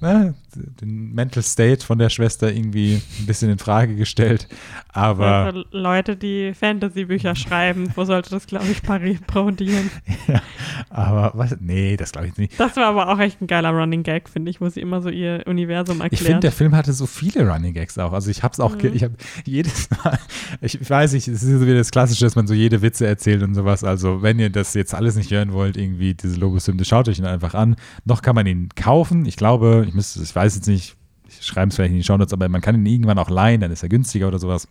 ne, den Mental State von der Schwester irgendwie ein bisschen in Frage gestellt. Aber Also Leute, die Fantasy-Bücher schreiben, wo sollte das, glaube ich, parodieren? ja, aber was? Nee, das glaube ich nicht. Das war aber auch echt ein geiler Running Gag, finde ich, wo sie immer so ihr Universum Ich finde, der Film hatte so viele Running Gags auch. Also ich habe es auch, Mhm. ich habe jedes Mal, ich, ich weiß nicht, es ist so wie das Klassische, dass man so jede Witze erzählt und sowas. Also wenn ihr das jetzt alles nicht hören wollt, irgendwie diese Lobeshymne, schaut euch ihn einfach an. Noch kann man ihn kaufen. Ich glaube, ich müsste, ich weiß jetzt nicht, ich schreibe es vielleicht in die Shownotes, aber man kann ihn irgendwann auch leihen, dann ist er günstiger oder sowas.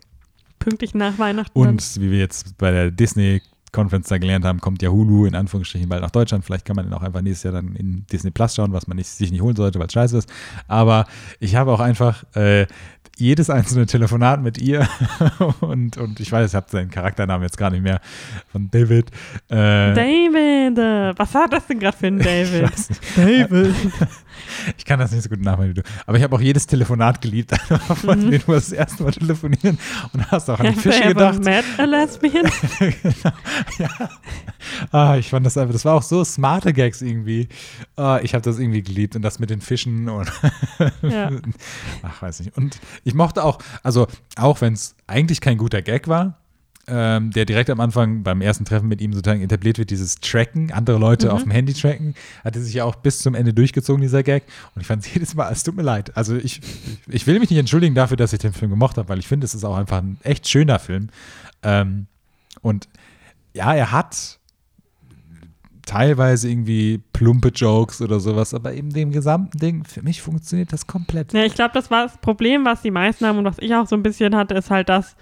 Pünktlich nach Weihnachten. Und wie wir jetzt bei der Disney Conference da gelernt haben, kommt ja Hulu in Anführungsstrichen bald nach Deutschland. Vielleicht kann man den auch einfach nächstes Jahr dann in Disney Plus schauen, was man nicht, sich nicht holen sollte, weil es scheiße ist. Aber ich habe auch einfach äh, jedes einzelne Telefonat mit ihr und, und ich weiß, ich habe seinen Charakternamen jetzt gar nicht mehr von David. Äh, David! Was war das denn gerade für ein ich, David? weiß nicht. David! ich kann das nicht so gut nachmachen wie du. Aber ich habe auch jedes Telefonat geliebt, von Mhm. denen du das erste Mal telefonieren und hast auch an die Fische gedacht. met a lesbian? genau. Ja. Ah, ich fand das einfach, das war auch so smarte Gags irgendwie. Ah, ich habe das irgendwie geliebt und das mit den Fischen und Ja. ach, weiß nicht. Und ich mochte auch, also auch wenn es eigentlich kein guter Gag war, ähm, der direkt am Anfang beim ersten Treffen mit ihm sozusagen etabliert wird, dieses Tracken, andere Leute auf dem Handy tracken, hatte sich ja auch bis zum Ende durchgezogen, dieser Gag. Und ich fand es jedes Mal, es tut mir leid. Also ich, ich will mich nicht entschuldigen dafür, dass ich den Film gemocht habe, weil ich finde, es ist auch einfach ein echt schöner Film. Ähm, und ja, er hat teilweise irgendwie plumpe Jokes oder sowas, aber eben dem gesamten Ding, für mich funktioniert das komplett. Ja, ich glaube, das war das Problem, was die meisten haben und was ich auch so ein bisschen hatte, ist halt, dass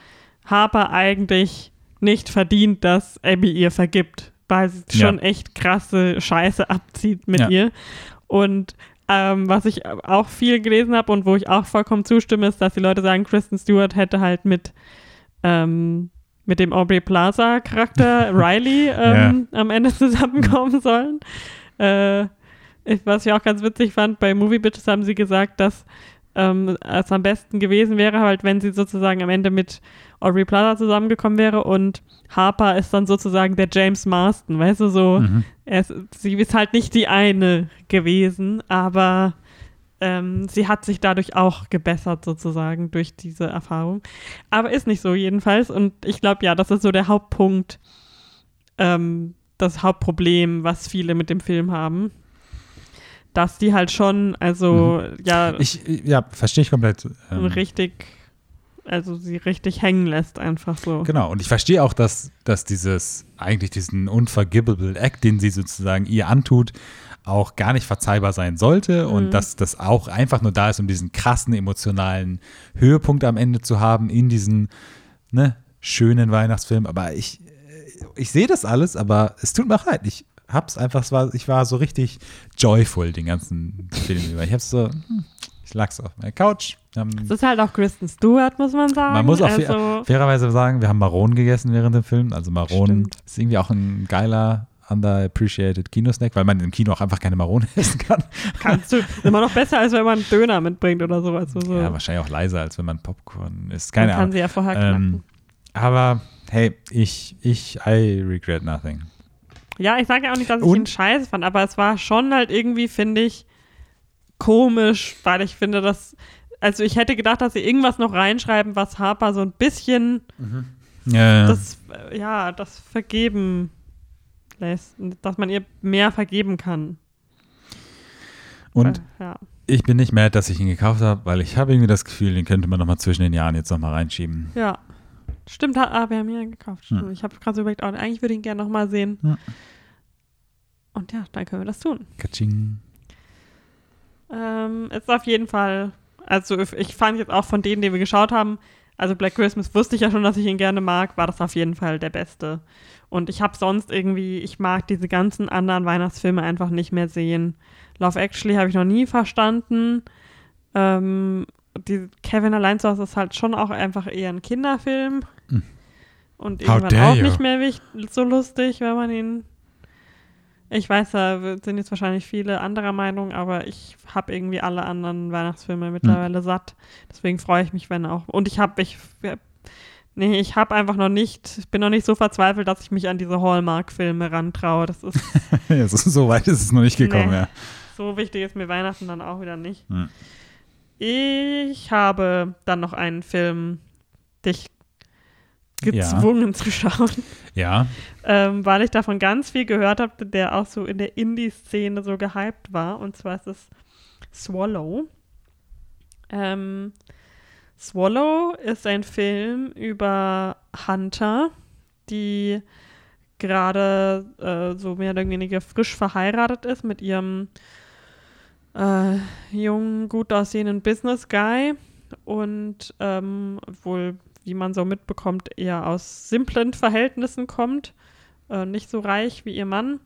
Harper eigentlich nicht verdient, dass Abby ihr vergibt, weil sie Ja. schon echt krasse Scheiße abzieht mit Ja. ihr. Und ähm, was ich auch viel gelesen habe und wo ich auch vollkommen zustimme, ist, dass die Leute sagen, Kristen Stewart hätte halt mit, ähm, mit dem Aubrey Plaza Charakter Riley ähm, am Ende zusammenkommen sollen. Äh, was ich auch ganz witzig fand, bei Movie Bitches haben sie gesagt, dass ähm, es am besten gewesen wäre, halt, wenn sie sozusagen am Ende mit Aubrey Plaza zusammengekommen wäre und Harper ist dann sozusagen der James Marston, weißt du, so, Mhm. ist, sie ist halt nicht die eine gewesen, aber ähm, sie hat sich dadurch auch gebessert sozusagen durch diese Erfahrung. Aber ist nicht so jedenfalls und ich glaube, ja, das ist so der Hauptpunkt, ähm, das Hauptproblem, was viele mit dem Film haben. Dass die halt schon, also, ja, Ich, ja, verstehe ich komplett. ähm, richtig, also sie richtig hängen lässt, einfach so. Genau, und ich verstehe auch, dass, dass dieses, eigentlich diesen unforgivable Act, den sie sozusagen ihr antut, auch gar nicht verzeihbar sein sollte Mhm. und dass das auch einfach nur da ist, um diesen krassen emotionalen Höhepunkt am Ende zu haben in diesen ne, schönen Weihnachtsfilm. Aber ich, äh, ich sehe das alles, aber es tut mir auch leid. Ich hab's einfach, war, ich war so richtig joyful den ganzen Film über. Ich hab's so, hm, ich lag so auf meiner Couch. Es ist halt auch Kristen Stewart, muss man sagen. man muss auch also, fair, fairerweise sagen, wir haben Maronen gegessen während dem Film. Also Maronen Stimmt. ist irgendwie auch ein geiler, underappreciated Kinosnack, weil man im Kino auch einfach keine Maronen essen kann. kannst du immer noch besser, als wenn man einen Döner mitbringt oder so. Also so. Ja, wahrscheinlich auch leiser, als wenn man Popcorn isst. Man Keine kann Ahnung. sie ja vorher knacken. Ähm, aber hey, ich, ich, I regret nothing. Ja, ich sage ja auch nicht, dass ich Und- ihn scheiße fand, aber es war schon halt irgendwie, finde ich, komisch, weil ich finde, dass. Also ich hätte gedacht, dass sie irgendwas noch reinschreiben, was Harper so ein bisschen Ja, das, äh, ja, das vergeben lässt. Dass man ihr mehr vergeben kann. und Äh, ja. ich bin nicht mad, dass ich ihn gekauft habe, weil ich habe irgendwie das Gefühl, den könnte man noch mal zwischen den Jahren jetzt noch mal reinschieben. Ja. Stimmt, ah, wir haben ihn ja gekauft. Hm. Ich habe gerade so überlegt, oh, eigentlich würde ich ihn gerne nochmal sehen. Hm. Und ja, dann können wir das tun. Katsching. Ähm, ist auf jeden Fall, also ich- fand jetzt auch von denen, die wir geschaut haben, also Black Christmas wusste ich ja schon, dass ich ihn gerne mag, war das auf jeden Fall der beste. Und ich habe sonst irgendwie, ich mag diese ganzen anderen Weihnachtsfilme einfach nicht mehr sehen. Love Actually habe ich noch nie verstanden. Ähm, die Kevin allein zu Hause ist halt schon auch einfach eher ein Kinderfilm. Hm. Und How irgendwann auch you. nicht mehr so lustig, wenn man ihn. Ich weiß, da sind jetzt wahrscheinlich viele anderer Meinung, aber ich habe irgendwie alle anderen Weihnachtsfilme mittlerweile satt. Deswegen freue ich mich, wenn auch. Und ich habe, ich, nee, ich habe einfach noch nicht, ich bin noch nicht so verzweifelt, dass ich mich an diese Hallmark-Filme rantraue. Das ist Ja, so, so weit ist es noch nicht gekommen, Nee. ja. so wichtig, ist mir Weihnachten dann auch wieder nicht. Hm. ich habe dann noch einen Film, dich Ja. Gezwungen zu schauen, Ja, ähm, weil ich davon ganz viel gehört habe, der auch so in der Indie-Szene so gehypt war. Und zwar ist es Swallow. Ähm, Swallow ist ein Film über Hunter, die gerade äh, so mehr oder weniger frisch verheiratet ist mit ihrem äh, jungen, gut aussehenden Business Guy und ähm, wohl, wie man so mitbekommt, eher aus simplen Verhältnissen kommt, äh, nicht so reich wie ihr Mann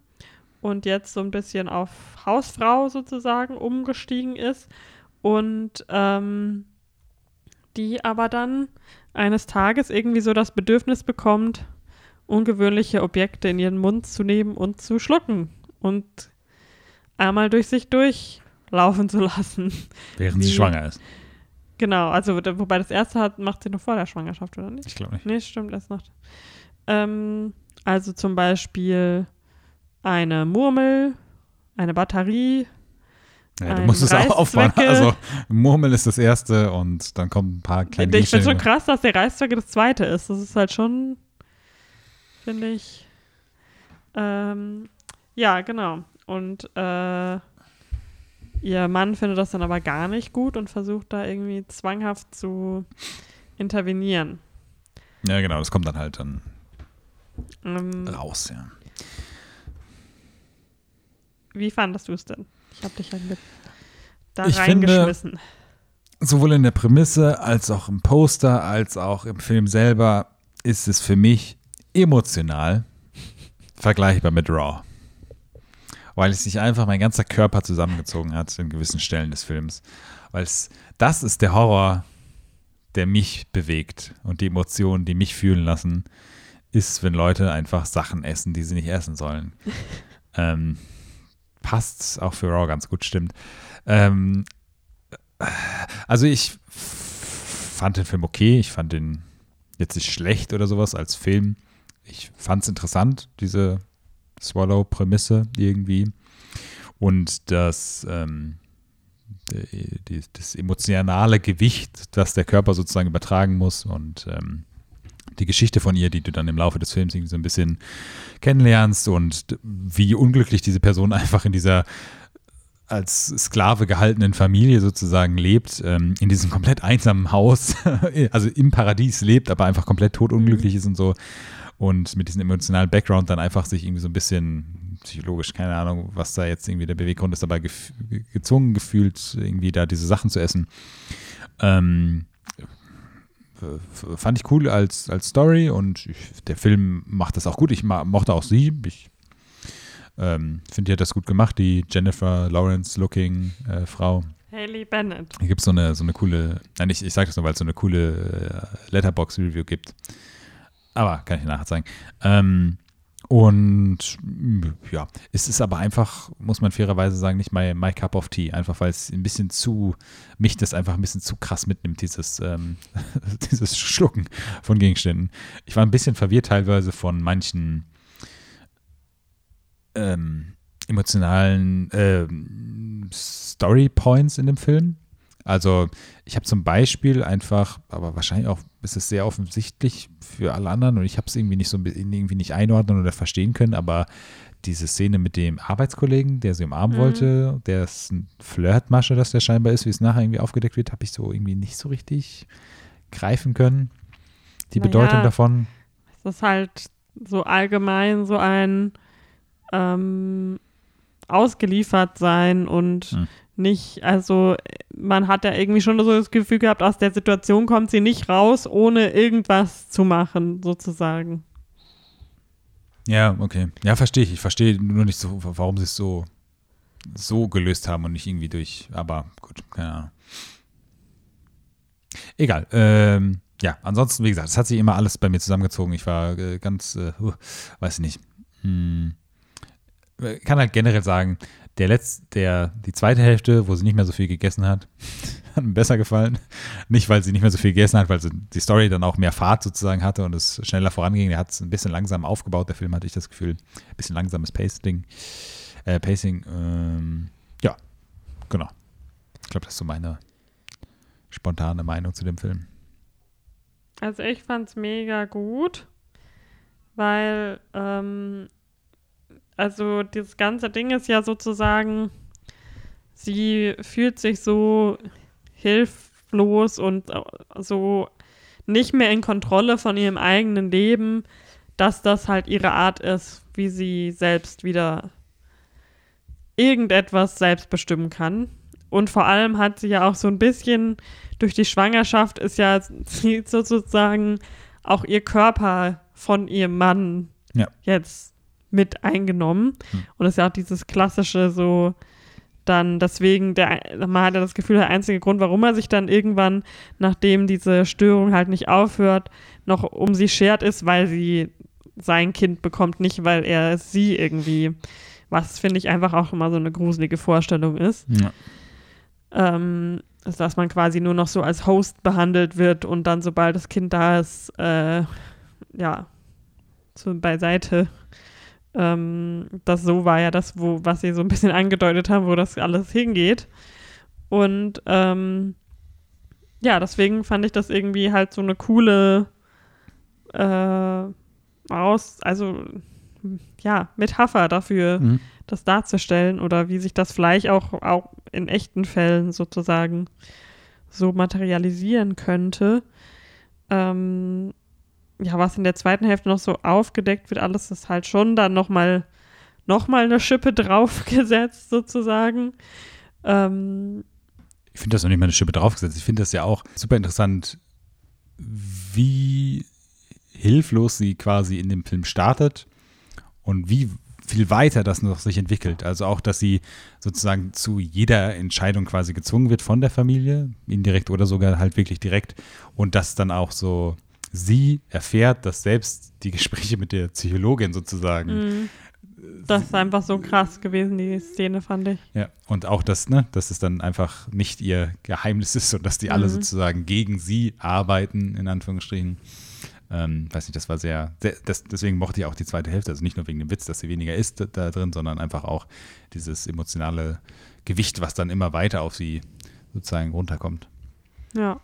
und jetzt so ein bisschen auf Hausfrau sozusagen umgestiegen ist und ähm, die aber dann eines Tages irgendwie so das Bedürfnis bekommt, ungewöhnliche Objekte in ihren Mund zu nehmen und zu schlucken und einmal durch sich durchlaufen zu lassen. während sie Wie- schwanger ist. Genau, also wobei das erste hat, macht sie noch vor der Schwangerschaft, oder nicht? Ich glaube nicht. Nee, stimmt, erst noch. Ähm, also zum Beispiel eine Murmel, eine Batterie, Ja, du musst es auch aufbauen. Also Murmel ist das erste und dann kommen ein paar kleine ich finde schon krass, dass der Reißzwecke das zweite ist. Das ist halt schon, finde ich. Ähm, ja, genau. Und äh, ihr Mann findet das dann aber gar nicht gut und versucht da irgendwie zwanghaft zu intervenieren. Ja, genau, das kommt dann halt dann Ähm, raus, ja. wie fandest du es denn? Ich habe dich halt mit da Ich finde- reingeschmissen. Sowohl in der Prämisse als auch im Poster als auch im Film selber ist es für mich emotional vergleichbar mit Raw. Weil es sich einfach mein ganzer Körper zusammengezogen hat in gewissen Stellen des Films. Weil es, das ist der Horror, der mich bewegt und die Emotionen, die mich fühlen lassen, ist, wenn Leute einfach Sachen essen, die sie nicht essen sollen. ähm, passt auch für Raw ganz gut, stimmt. Ähm, also ich fand den Film okay. Ich fand den jetzt nicht schlecht oder sowas als Film. Ich fand es interessant, diese Swallow-Prämisse irgendwie. Und das, ähm, das emotionale Gewicht, das der Körper sozusagen übertragen muss und ähm, die Geschichte von ihr, die du dann im Laufe des Films irgendwie so ein bisschen kennenlernst und wie unglücklich diese Person einfach in dieser als Sklave gehaltenen Familie sozusagen lebt, ähm, in diesem komplett einsamen Haus, also im Paradies lebt, aber einfach komplett totunglücklich ist und so. Und mit diesem emotionalen Background dann einfach sich irgendwie so ein bisschen psychologisch, keine Ahnung, was da jetzt irgendwie der Beweggrund ist, aber gef gezwungen gefühlt, irgendwie da diese Sachen zu essen. Ähm, fand ich cool als, als Story und ich, der Film macht das auch gut. Ich mochte auch sie. Ich ähm, finde, die hat das gut gemacht, die Jennifer Lawrence-looking äh, Frau. Haley Bennett. Hier gibt es so eine, so eine coole, nein, ich, ich sage das nur, weil es so eine coole äh, Letterbox-Review gibt. Aber kann ich nachher zeigen. Ähm, und ja, es ist aber einfach, muss man fairerweise sagen, nicht my, my cup of tea. Einfach weil es ein bisschen zu, mich das einfach ein bisschen zu krass mitnimmt, dieses, ähm, dieses Schlucken von Gegenständen. Ich war ein bisschen verwirrt teilweise von manchen ähm, emotionalen ähm, Story Points in dem Film. Also ich habe zum Beispiel einfach, aber wahrscheinlich auch ist es sehr offensichtlich für alle anderen und ich habe es irgendwie nicht so irgendwie nicht einordnen oder verstehen können, aber diese Szene mit dem Arbeitskollegen, der sie umarmen Mhm. wollte, der ist ein Flirtmasche, das der scheinbar ist, wie es nachher irgendwie aufgedeckt wird, habe ich so irgendwie nicht so richtig greifen können. Die Naja, Bedeutung davon. Es ist halt so allgemein so ein ähm, ausgeliefert sein und Hm. Nicht, also man hat ja irgendwie schon so das Gefühl gehabt, aus der Situation kommt sie nicht raus, ohne irgendwas zu machen, sozusagen. Ja, okay. Ja, verstehe ich. Ich verstehe nur nicht so, warum sie es so, so gelöst haben und nicht irgendwie durch. Aber gut, keine Ahnung. Egal. Ähm, ja, ansonsten, wie gesagt, es hat sich immer alles bei mir zusammengezogen. Ich war äh, ganz, äh, weiß ich nicht. Hm, äh, kann halt generell sagen, der letzte, der, die zweite Hälfte, wo sie nicht mehr so viel gegessen hat, hat mir besser gefallen. Nicht, weil sie nicht mehr so viel gegessen hat, weil sie die Story dann auch mehr Fahrt sozusagen hatte und es schneller voranging. Der hat es ein bisschen langsam aufgebaut, der Film hatte ich das Gefühl. Ein bisschen langsames Pacing. Äh, Pacing, ähm, ja, genau. Ich glaube, das ist so meine spontane Meinung zu dem Film? Also ich fand's mega gut, weil ähm, also dieses ganze Ding ist ja sozusagen, sie fühlt sich so hilflos und so nicht mehr in Kontrolle von ihrem eigenen Leben, dass das halt ihre Art ist, wie sie selbst wieder irgendetwas selbst bestimmen kann. Und vor allem hat sie ja auch so ein bisschen durch die Schwangerschaft ist ja sie sozusagen auch ihr Körper von ihrem Mann Ja. jetzt mit eingenommen. Hm. Und das ist ja auch dieses klassische so dann deswegen, der, man hat ja das Gefühl, der einzige Grund, warum er sich dann irgendwann, nachdem diese Störung halt nicht aufhört, noch um sie schert, ist, weil sie sein Kind bekommt, nicht weil er sie irgendwie, was finde ich einfach auch immer so eine gruselige Vorstellung ist Ja. ähm, also dass man quasi nur noch so als Host behandelt wird und dann, sobald das Kind da ist, äh, ja, so beiseite. Ähm, das so war ja das, wo, was sie so ein bisschen angedeutet haben, wo das alles hingeht. Und ähm, ja, deswegen fand ich das irgendwie halt so eine coole äh, aus, also ja, Metapher dafür, Mhm. das darzustellen oder wie sich das vielleicht auch, auch in echten Fällen sozusagen so materialisieren könnte. Ähm, ja, was in der zweiten Hälfte noch so aufgedeckt wird, alles ist halt schon dann nochmal noch mal eine Schippe draufgesetzt sozusagen. Ähm, Ich finde das noch nicht mal eine Schippe draufgesetzt. Ich finde das ja auch super interessant, wie hilflos sie quasi in dem Film startet und wie viel weiter das noch sich entwickelt. Also auch, dass sie sozusagen zu jeder Entscheidung quasi gezwungen wird von der Familie, indirekt oder sogar halt wirklich direkt. Und dass dann auch so sie erfährt, dass selbst die Gespräche mit der Psychologin sozusagen mh. das ist einfach so krass gewesen, die Szene, fand ich. Ja, und auch das, ne, dass es dann einfach nicht ihr Geheimnis ist und dass die alle Mhm. sozusagen gegen sie arbeiten, in Anführungsstrichen. Ähm, weiß nicht, das war sehr, sehr das, deswegen mochte ich auch die zweite Hälfte, also nicht nur wegen dem Witz, dass sie weniger isst da drin, sondern einfach auch dieses emotionale Gewicht, was dann immer weiter auf sie sozusagen runterkommt. Ja.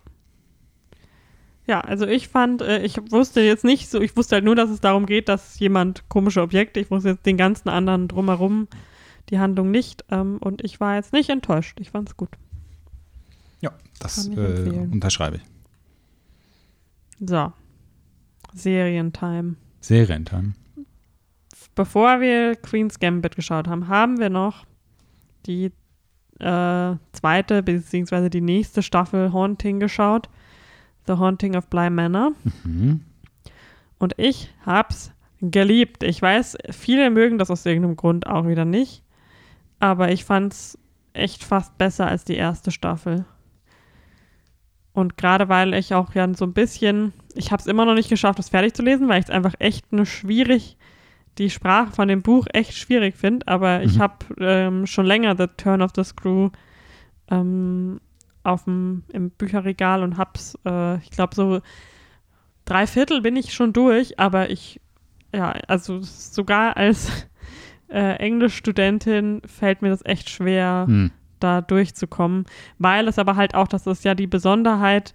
Ja, also ich fand, äh, ich wusste jetzt nicht so, ich wusste halt nur, dass es darum geht, dass jemand komische Objekte, ich wusste jetzt den ganzen anderen drumherum, die Handlung nicht. Ähm, und ich war jetzt nicht enttäuscht. Ich fand es gut. Ja, das ich äh, unterschreibe ich. So. Serientime. Serientime. Bevor wir Queen's Gambit geschaut haben, haben wir noch die äh, zweite beziehungsweise die nächste Staffel Haunting geschaut. The Haunting of Bly Manor. Mhm. Und ich hab's geliebt. Ich weiß, viele mögen das aus irgendeinem Grund auch wieder nicht. Aber ich fand's echt fast besser als die erste Staffel. Und gerade weil ich auch ja so ein bisschen, ich habe es immer noch nicht geschafft, das fertig zu lesen, weil ich es einfach echt eine schwierig, die Sprache von dem Buch echt schwierig finde. Aber ich Mhm. habe ähm, schon länger The Turn of the Screw ähm, auf dem, im Bücherregal und hab's, äh, ich glaube, so drei Viertel bin ich schon durch, aber ich, ja, also sogar als äh, Englischstudentin fällt mir das echt schwer, Hm. da durchzukommen, weil es aber halt auch, das ist ja die Besonderheit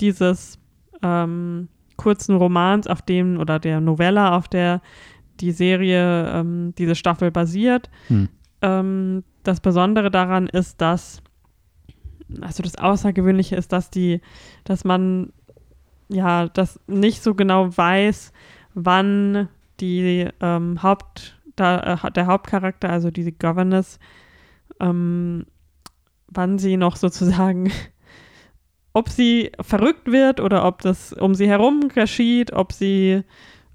dieses ähm, kurzen Romans, auf dem oder der Novella, auf der die Serie, ähm, diese Staffel basiert. Hm. Ähm, das Besondere daran ist, dass, also das Außergewöhnliche ist, dass die, dass man ja, das nicht so genau weiß, wann die ähm, Haupt, da, äh, der Hauptcharakter, also diese Governess, ähm, wann sie noch sozusagen, ob sie verrückt wird oder ob das um sie herum geschieht, ob sie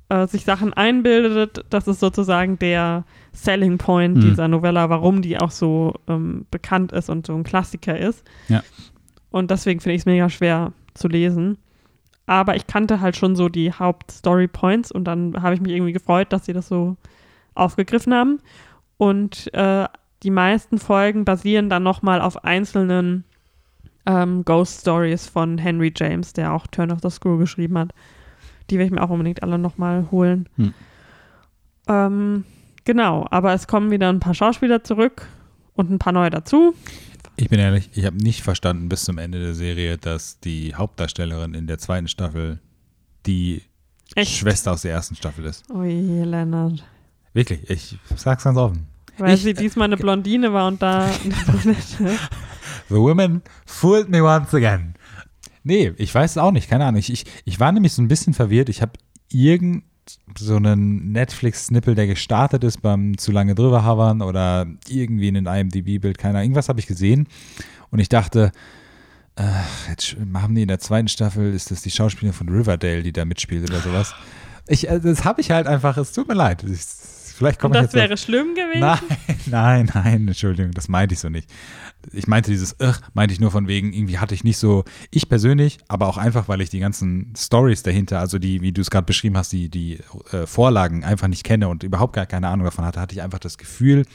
äh, sich Sachen einbildet. Das ist sozusagen der Selling Point Mhm. dieser Novella, warum die auch so ähm, bekannt ist und so ein Klassiker ist. Ja. Und deswegen finde ich es mega schwer zu lesen. Aber ich kannte halt schon so die Hauptstory Points und dann habe ich mich irgendwie gefreut, dass sie das so aufgegriffen haben. Und äh, die meisten Folgen basieren dann nochmal auf einzelnen ähm, Ghost Stories von Henry James, der auch Turn of the Screw geschrieben hat. Die will ich mir auch unbedingt alle nochmal holen. Hm. Ähm, genau, aber es kommen wieder ein paar Schauspieler zurück und ein paar neue dazu. Ich bin ehrlich, ich habe nicht verstanden bis zum Ende der Serie, dass die Hauptdarstellerin in der zweiten Staffel die Echt? Schwester aus der ersten Staffel ist. Ui, Lennart. Wirklich, ich sag's ganz offen. Weil Ich- sie diesmal eine Blondine war und da The woman fooled me once again. Nee, ich weiß es auch nicht, keine Ahnung. Ich, ich, ich war nämlich so ein bisschen verwirrt. Ich habe irgend so einen Netflix-Snippel, der gestartet ist beim zu lange drüber havern oder irgendwie in den IMDb-Bild, keine Ahnung. Irgendwas habe ich gesehen und ich dachte, ach, jetzt haben die in der zweiten Staffel, ist das die Schauspielerin von Riverdale, die da mitspielt oder sowas. Ich, äh, das habe ich halt einfach, es tut mir leid. Ich, vielleicht komme und ich das jetzt auf- wäre schlimm gewesen. Nein, nein, nein, Entschuldigung, das meinte ich so nicht. Ich meinte dieses, ach, meinte ich nur von wegen, irgendwie hatte ich nicht so, ich persönlich, aber auch einfach, weil ich die ganzen Stories dahinter, also die, wie du es gerade beschrieben hast, die, die äh, Vorlagen einfach nicht kenne und überhaupt gar keine Ahnung davon hatte, hatte ich einfach das Gefühl,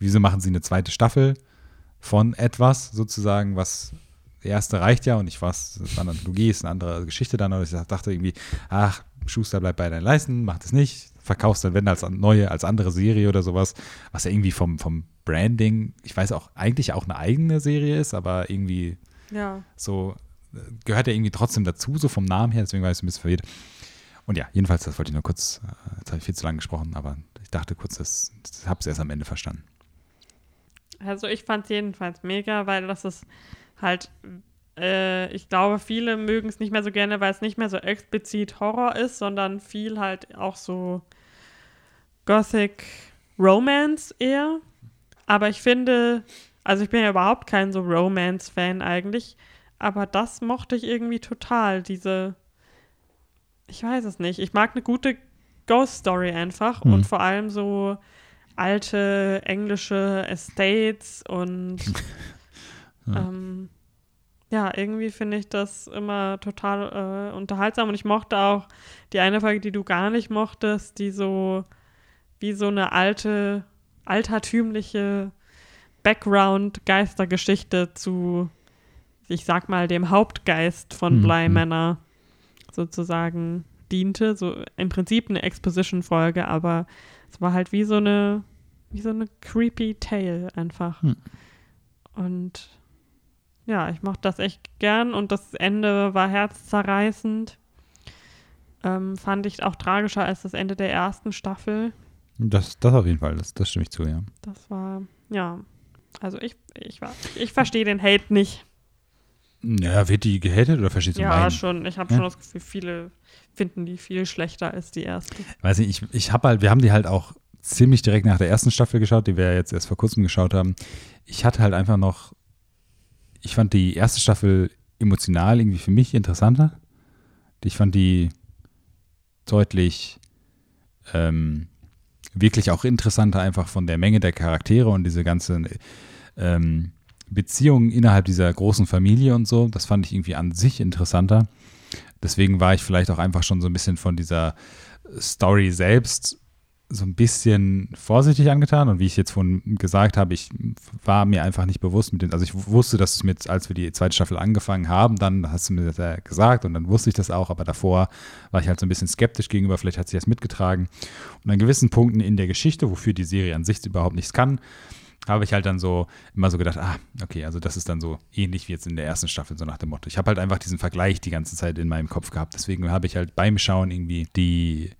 wieso machen sie eine zweite Staffel von etwas sozusagen, was die erste reicht ja und ich weiß, das war eine Anthologie, ist eine andere Geschichte dann, und ich dachte irgendwie, ach, Schuster bleibt bei deinen Leisten, macht es nicht, verkaufst dann, wenn als neue, als andere Serie oder sowas, was ja irgendwie vom, vom Branding, ich weiß auch, eigentlich auch eine eigene Serie ist, aber irgendwie Ja. so, äh, gehört ja irgendwie trotzdem dazu, so vom Namen her, deswegen war ich so ein bisschen verwirrt. Und ja, jedenfalls, das wollte ich nur kurz, äh, jetzt habe ich viel zu lange gesprochen, aber ich dachte kurz, das, das habe es erst am Ende verstanden. Also ich fand es jedenfalls mega, weil das ist halt, äh, ich glaube, viele mögen es nicht mehr so gerne, weil es nicht mehr so explizit Horror ist, sondern viel halt auch so Gothic Romance eher. Aber ich finde, also ich bin ja überhaupt kein so Romance-Fan eigentlich, aber das mochte ich irgendwie total, diese, ich weiß es nicht, ich mag eine gute Ghost Story einfach Mhm. und vor allem so alte englische Estates und Ja. ähm, ja, irgendwie finde ich das immer total äh, unterhaltsam und ich mochte auch die eine Folge, die du gar nicht mochtest, die so wie so eine alte, altertümliche Background-Geistergeschichte zu, ich sag mal, dem Hauptgeist von Mhm. Bleimänner sozusagen diente. So im Prinzip eine Exposition-Folge, aber es war halt wie so eine, wie so eine creepy Tale einfach. Hm. Und ja, ich mochte das echt gern und das Ende war herzzerreißend. Ähm, fand ich auch tragischer als das Ende der ersten Staffel. Das, das auf jeden Fall, das, das stimme ich zu, ja. Das war, ja. Also ich, ich, war- ich verstehe den Hate nicht. Ja, wird die gehatet oder verstehst du Ja, schon. Ich habe Ja? schon das Gefühl, viele finden die viel schlechter als die erste. Weiß nicht, ich, ich habe halt, wir haben die halt auch ziemlich direkt nach der ersten Staffel geschaut, die wir ja jetzt erst vor kurzem geschaut haben. Ich hatte halt einfach noch, ich fand die erste Staffel emotional irgendwie für mich interessanter. Ich fand die deutlich ähm, wirklich auch interessanter, einfach von der Menge der Charaktere und diese ganzen ähm, Beziehungen innerhalb dieser großen Familie und so. Das fand ich irgendwie an sich interessanter. Deswegen war ich vielleicht auch einfach schon so ein bisschen von dieser Story selbst so ein bisschen vorsichtig angetan und wie ich jetzt vorhin gesagt habe, ich war mir einfach nicht bewusst mit den, also ich wusste, dass es mit, als wir die zweite Staffel angefangen haben, dann hast du mir das gesagt und dann wusste ich das auch, aber davor war ich halt so ein bisschen skeptisch gegenüber, vielleicht hat sich das mitgetragen. Und an gewissen Punkten in der Geschichte, wofür die Serie an sich überhaupt nichts kann, habe ich halt dann so immer so gedacht, ah, okay, also das ist dann so ähnlich wie jetzt in der ersten Staffel, so nach dem Motto. Ich habe halt einfach diesen Vergleich die ganze Zeit in meinem Kopf gehabt. Deswegen habe ich halt beim Schauen irgendwie die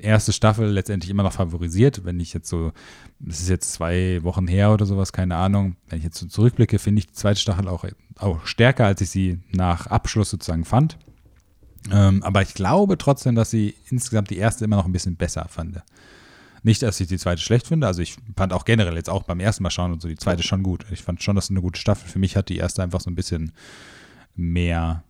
erste Staffel letztendlich immer noch favorisiert. Wenn ich jetzt so, das ist jetzt zwei Wochen her oder sowas, keine Ahnung, wenn ich jetzt so zurückblicke, finde ich die zweite Staffel auch, auch stärker, als ich sie nach Abschluss sozusagen fand. Ähm, aber ich glaube trotzdem, dass sie insgesamt die erste immer noch ein bisschen besser fand. Nicht, dass ich die zweite schlecht finde. Also ich fand auch generell jetzt auch beim ersten Mal schauen und so die zweite schon gut. Ich fand schon, dass es eine gute Staffel. Für mich hat die erste einfach so ein bisschen mehr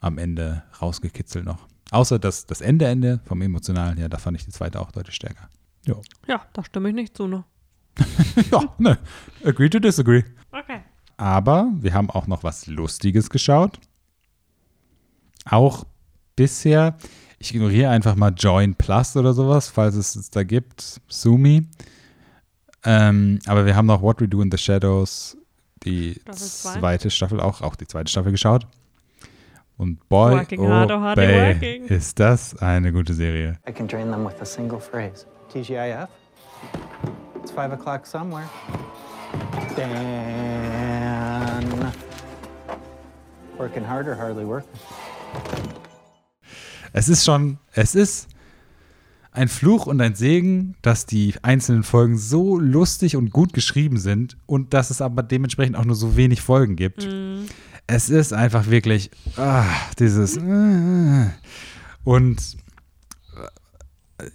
am Ende rausgekitzelt noch. Außer das, das Ende, Ende vom Emotionalen her, da fand ich die zweite auch deutlich stärker. Ja. Ja, da stimme ich nicht zu, ne? ja, ne. Agree to disagree. Okay. Aber wir haben auch noch was Lustiges geschaut. Auch bisher, ich ignoriere einfach mal Join Plus oder sowas, falls es es da gibt. Sumi. Ähm, aber wir haben noch What We Do in the Shadows, die Staffel zweite Staffel auch, auch die zweite Staffel geschaut. Und boy, Working oh hard hard bay, working. ist das eine gute Serie. I can drain them with a single phrase. TGIF? It's five o'clock somewhere. Damn. Working hard or hardly working? Es ist schon, es ist ein Fluch und ein Segen, dass die einzelnen Folgen so lustig und gut geschrieben sind und dass es aber dementsprechend auch nur so wenig Folgen gibt. Es ist einfach wirklich ah, dieses und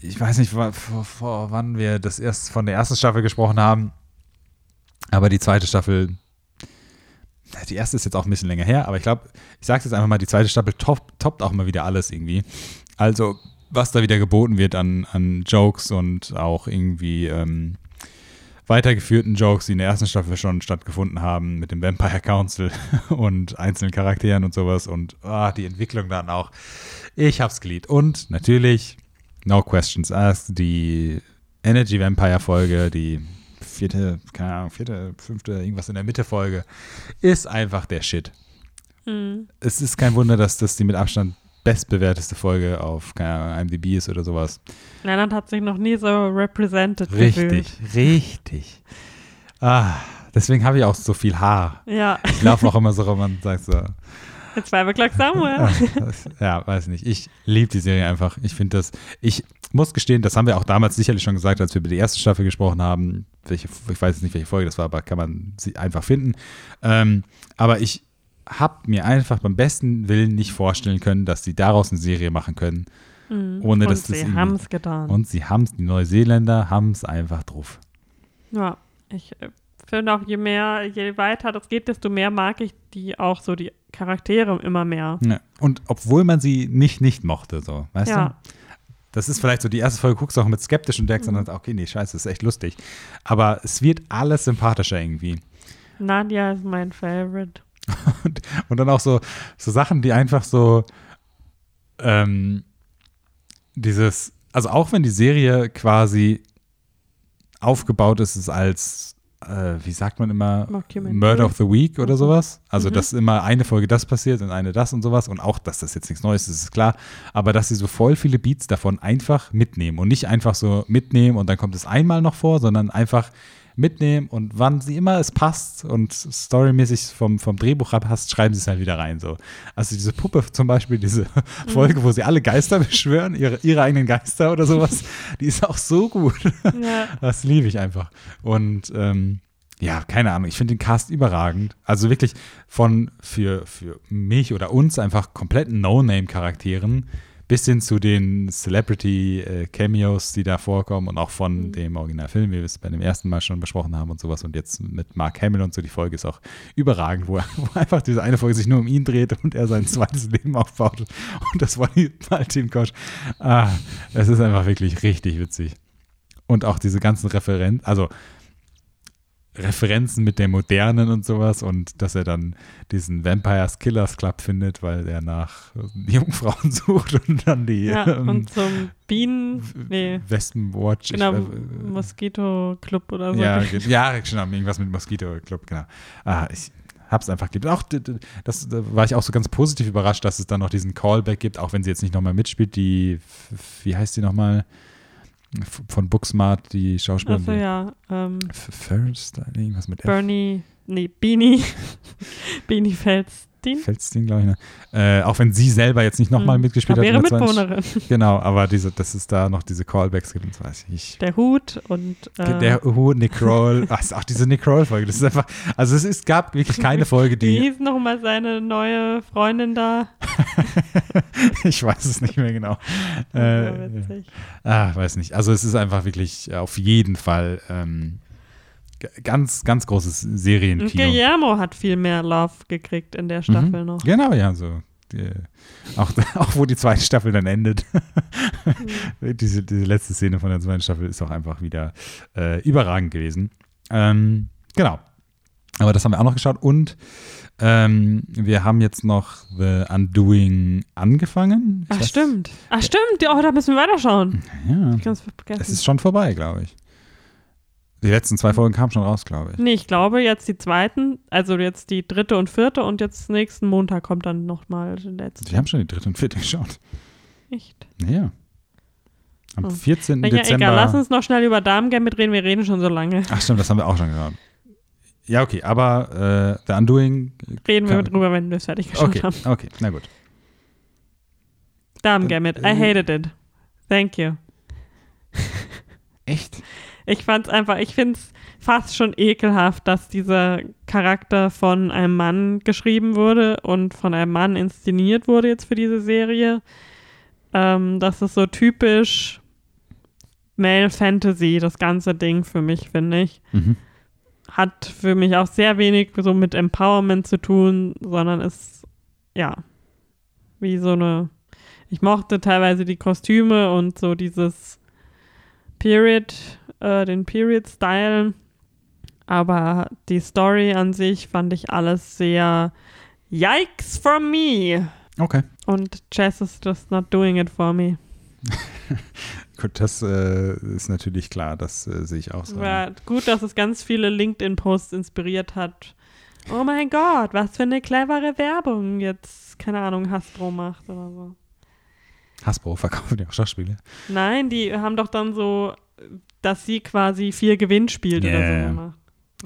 ich weiß nicht, vor, vor, wann wir das erst von der ersten Staffel gesprochen haben, aber die zweite Staffel die erste ist jetzt auch ein bisschen länger her, aber ich glaube, ich sage jetzt einfach mal, die zweite Staffel top, toppt auch mal wieder alles irgendwie. Also, was da wieder geboten wird an, an Jokes und auch irgendwie ähm, weitergeführten Jokes, die in der ersten Staffel schon stattgefunden haben, mit dem Vampire Council und einzelnen Charakteren und sowas und ah, die Entwicklung dann auch. Ich hab's geliebt. Und natürlich, no questions asked, die Energy Vampire Folge, die vierte, keine Ahnung, vierte, fünfte, irgendwas in der Mitte Folge, ist einfach der Shit. Es ist kein Wunder, dass das die mit Abstand bestbewerteste Folge auf Ahnung, IMDb ist oder sowas. Lennart hat sich noch nie so represented Richtig, gefühlt. richtig. Ah, deswegen habe ich auch so viel Haar. Ja, Ich laufe auch immer so rum und sage so, jetzt Five O'Clock Somewhere. ja, weiß nicht. Ich liebe die Serie einfach. Ich finde das, ich muss gestehen, das haben wir auch damals sicherlich schon gesagt, als wir über die erste Staffel gesprochen haben. Welche, ich weiß jetzt nicht, welche Folge das war, aber kann man sie einfach finden. Ähm, aber ich habe mir einfach beim besten Willen nicht vorstellen können, dass sie daraus eine Serie machen können. Ohne Und dass das sie haben es getan. Und sie haben es, die Neuseeländer haben es einfach drauf. Ja, ich äh, finde auch, je mehr, je weiter das geht, desto mehr mag ich die auch so, die Charaktere immer mehr. Ja. Und obwohl man sie nicht nicht mochte, so, weißt Ja. du? Das ist vielleicht so, die erste Folge guckst du auch mit skeptisch und denkst dann, okay, nee, scheiße, das ist echt lustig. Aber es wird alles sympathischer irgendwie. Nadia ist mein Favorite. Und, und dann auch so, so Sachen, die einfach so ähm, dieses, also auch wenn die Serie quasi aufgebaut ist, ist als, äh, wie sagt man immer. Murder of the Week oder Mhm. sowas. Also, Mhm. dass immer eine Folge das passiert und eine das und sowas. Und auch, dass das jetzt nichts Neues ist, ist klar. Aber dass sie so voll viele Beats davon einfach mitnehmen und nicht einfach so mitnehmen und dann kommt es einmal noch vor, sondern einfach mitnehmen und wann sie immer es passt und storymäßig vom, vom Drehbuch passt, schreiben sie es halt wieder rein. So. Also diese Puppe zum Beispiel, diese Folge, wo sie alle Geister beschwören, ihre, ihre eigenen Geister oder sowas, die ist auch so gut. Ja. Das liebe ich einfach. Und ähm, ja, keine Ahnung, ich finde den Cast überragend. Also wirklich von für, für mich oder uns einfach kompletten No-Name-Charakteren bis hin zu den Celebrity-Cameos, die da vorkommen und auch von dem Originalfilm, wie wir es bei dem ersten Mal schon besprochen haben und sowas. Und jetzt mit Mark Hamill und so, die Folge ist auch überragend, wo, wo einfach diese eine Folge sich nur um ihn dreht und er sein zweites Leben aufbaut. Und das war die Team Coach. Ah, es ist einfach wirklich richtig witzig. Und auch diese ganzen Referenzen, also Referenzen mit der Modernen und sowas und dass er dann diesen Vampires Killers Club findet, weil er nach Jungfrauen sucht und dann die ja, ähm, und zum Bienen, nee, Wespenwatch. genau, äh, Moskito Club oder so. ja, ja, genau, irgendwas mit Mosquito Club, genau. Ah, ich hab's einfach geliebt. Auch das da war ich auch so ganz positiv überrascht, dass es dann noch diesen Callback gibt, auch wenn sie jetzt nicht nochmal mitspielt, die, wie heißt die nochmal? F- Von Booksmart, die Schauspielerin. Achso, ja. Ähm, First, irgendwas mit F. Bernie, nee, Beanie, Beanie Feldstein. Feldstein, glaube ich. Ne? Äh, auch wenn sie selber jetzt nicht nochmal Hm. mitgespielt Aber hat. ihre Mitbewohnerin. Genau, aber diese, dass es da noch diese Callbacks gibt, das weiß ich nicht. Der Hut und äh, Der Who, Nick Kroll, ach, auch diese Nick Kroll-Folge, das ist einfach, also es, ist, gab wirklich keine Folge, wie die, hieß nochmal seine neue Freundin da? ich weiß es nicht mehr genau. Das war Äh, witzig. ah, weiß nicht. Also es ist einfach wirklich auf jeden Fall ähm, ganz, ganz großes Und Serienkino. Guillermo hat viel mehr Love gekriegt in der Staffel noch. Genau, ja, so. Die, auch, auch wo die zweite Staffel dann endet. diese, diese letzte Szene von der zweiten Staffel ist auch einfach wieder äh, überragend gewesen. Ähm, genau. Aber das haben wir auch noch geschaut. Und ähm, wir haben jetzt noch The Undoing angefangen. Ach, stimmt. Ach, stimmt. Oh, da müssen wir weiterschauen. Ja. Ich kann's vergessen. Es ist schon vorbei, glaube ich. Die letzten zwei Folgen kamen schon raus, glaube ich. Nee, ich glaube jetzt die zweiten, also jetzt die dritte und vierte und jetzt nächsten Montag kommt dann nochmal die letzte. Wir haben schon die dritte und vierte geschaut. Echt? Ja. Am Oh. 14. Na ja, Dezember. egal, lass uns noch schnell über Damen Gambit reden, wir reden schon so lange. Ach stimmt, das haben wir auch schon gehört. Ja, okay, aber äh, The Undoing. Reden wir drüber, wenn wir es fertig geschaut Okay, haben. okay, na gut. Damen Gambit, I äh, hated it. Thank you. Echt? Ich fand's einfach, ich find's fast schon ekelhaft, dass dieser Charakter von einem Mann geschrieben wurde und von einem Mann inszeniert wurde jetzt für diese Serie. Ähm, das ist so typisch Male Fantasy, das ganze Ding für mich, finde ich. Mhm. Hat für mich auch sehr wenig so mit Empowerment zu tun, sondern ist, ja, wie so eine. Ich mochte teilweise die Kostüme und so dieses Period, äh, den Period-Style. Aber die Story an sich fand ich alles sehr Yikes from me. Okay. Und Chess is just not doing it for me. Gut, das äh, ist natürlich klar, das äh, sehe ich auch so. War gut, dass es ganz viele LinkedIn-Posts inspiriert hat. Oh mein Gott, was für eine clevere Werbung jetzt, keine Ahnung, Hasbro macht oder so. Hasbro verkaufen ja auch Schachspiele. Nein, die haben doch dann so, dass sie quasi vier Gewinn spielt oder Ja. so.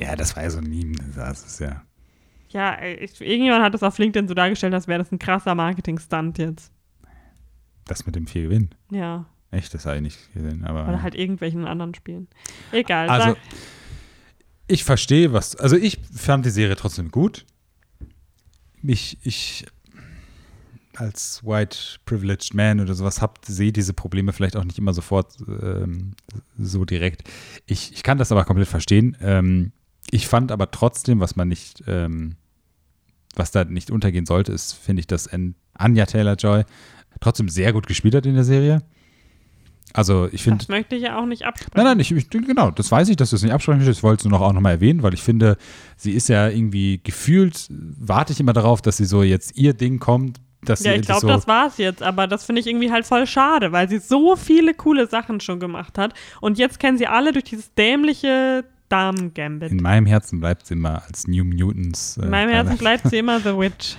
Ja, das war ja so ein Meme. Das ist ja. Ja, ey, ich, irgendjemand hat das auf LinkedIn so dargestellt, als wäre das ein krasser Marketing-Stunt jetzt. Das mit dem vier Gewinn. Ja, Echt, das habe ich nicht gesehen. Aber oder halt irgendwelchen anderen Spielen. Egal, Also, sag, ich verstehe, was. Also, ich fand die Serie trotzdem gut. Ich, ich als white privileged man oder sowas hab, sehe diese Probleme vielleicht auch nicht immer sofort ähm, so direkt. Ich, ich kann das aber komplett verstehen. Ähm, ich fand aber trotzdem, was man nicht, ähm, was da nicht untergehen sollte, ist, finde ich, dass An- Anya Taylor-Joy trotzdem sehr gut gespielt hat in der Serie. Also ich finde, das möchte ich ja auch nicht absprechen. Nein, nein, ich, ich, genau, das weiß ich, dass du es nicht absprechen möchtest. Ich wollte es nur noch auch nochmal erwähnen, weil ich finde, sie ist ja irgendwie gefühlt, warte ich immer darauf, dass sie so jetzt ihr Ding kommt, dass Ja, ich glaube, so, das war's jetzt, aber das finde ich irgendwie halt voll schade, weil sie so viele coole Sachen schon gemacht hat und jetzt kennen sie alle durch dieses dämliche Damen-Gambit. in meinem Herzen bleibt sie immer als New Mutants. äh, In meinem Herzen bleibt sie immer The Witch.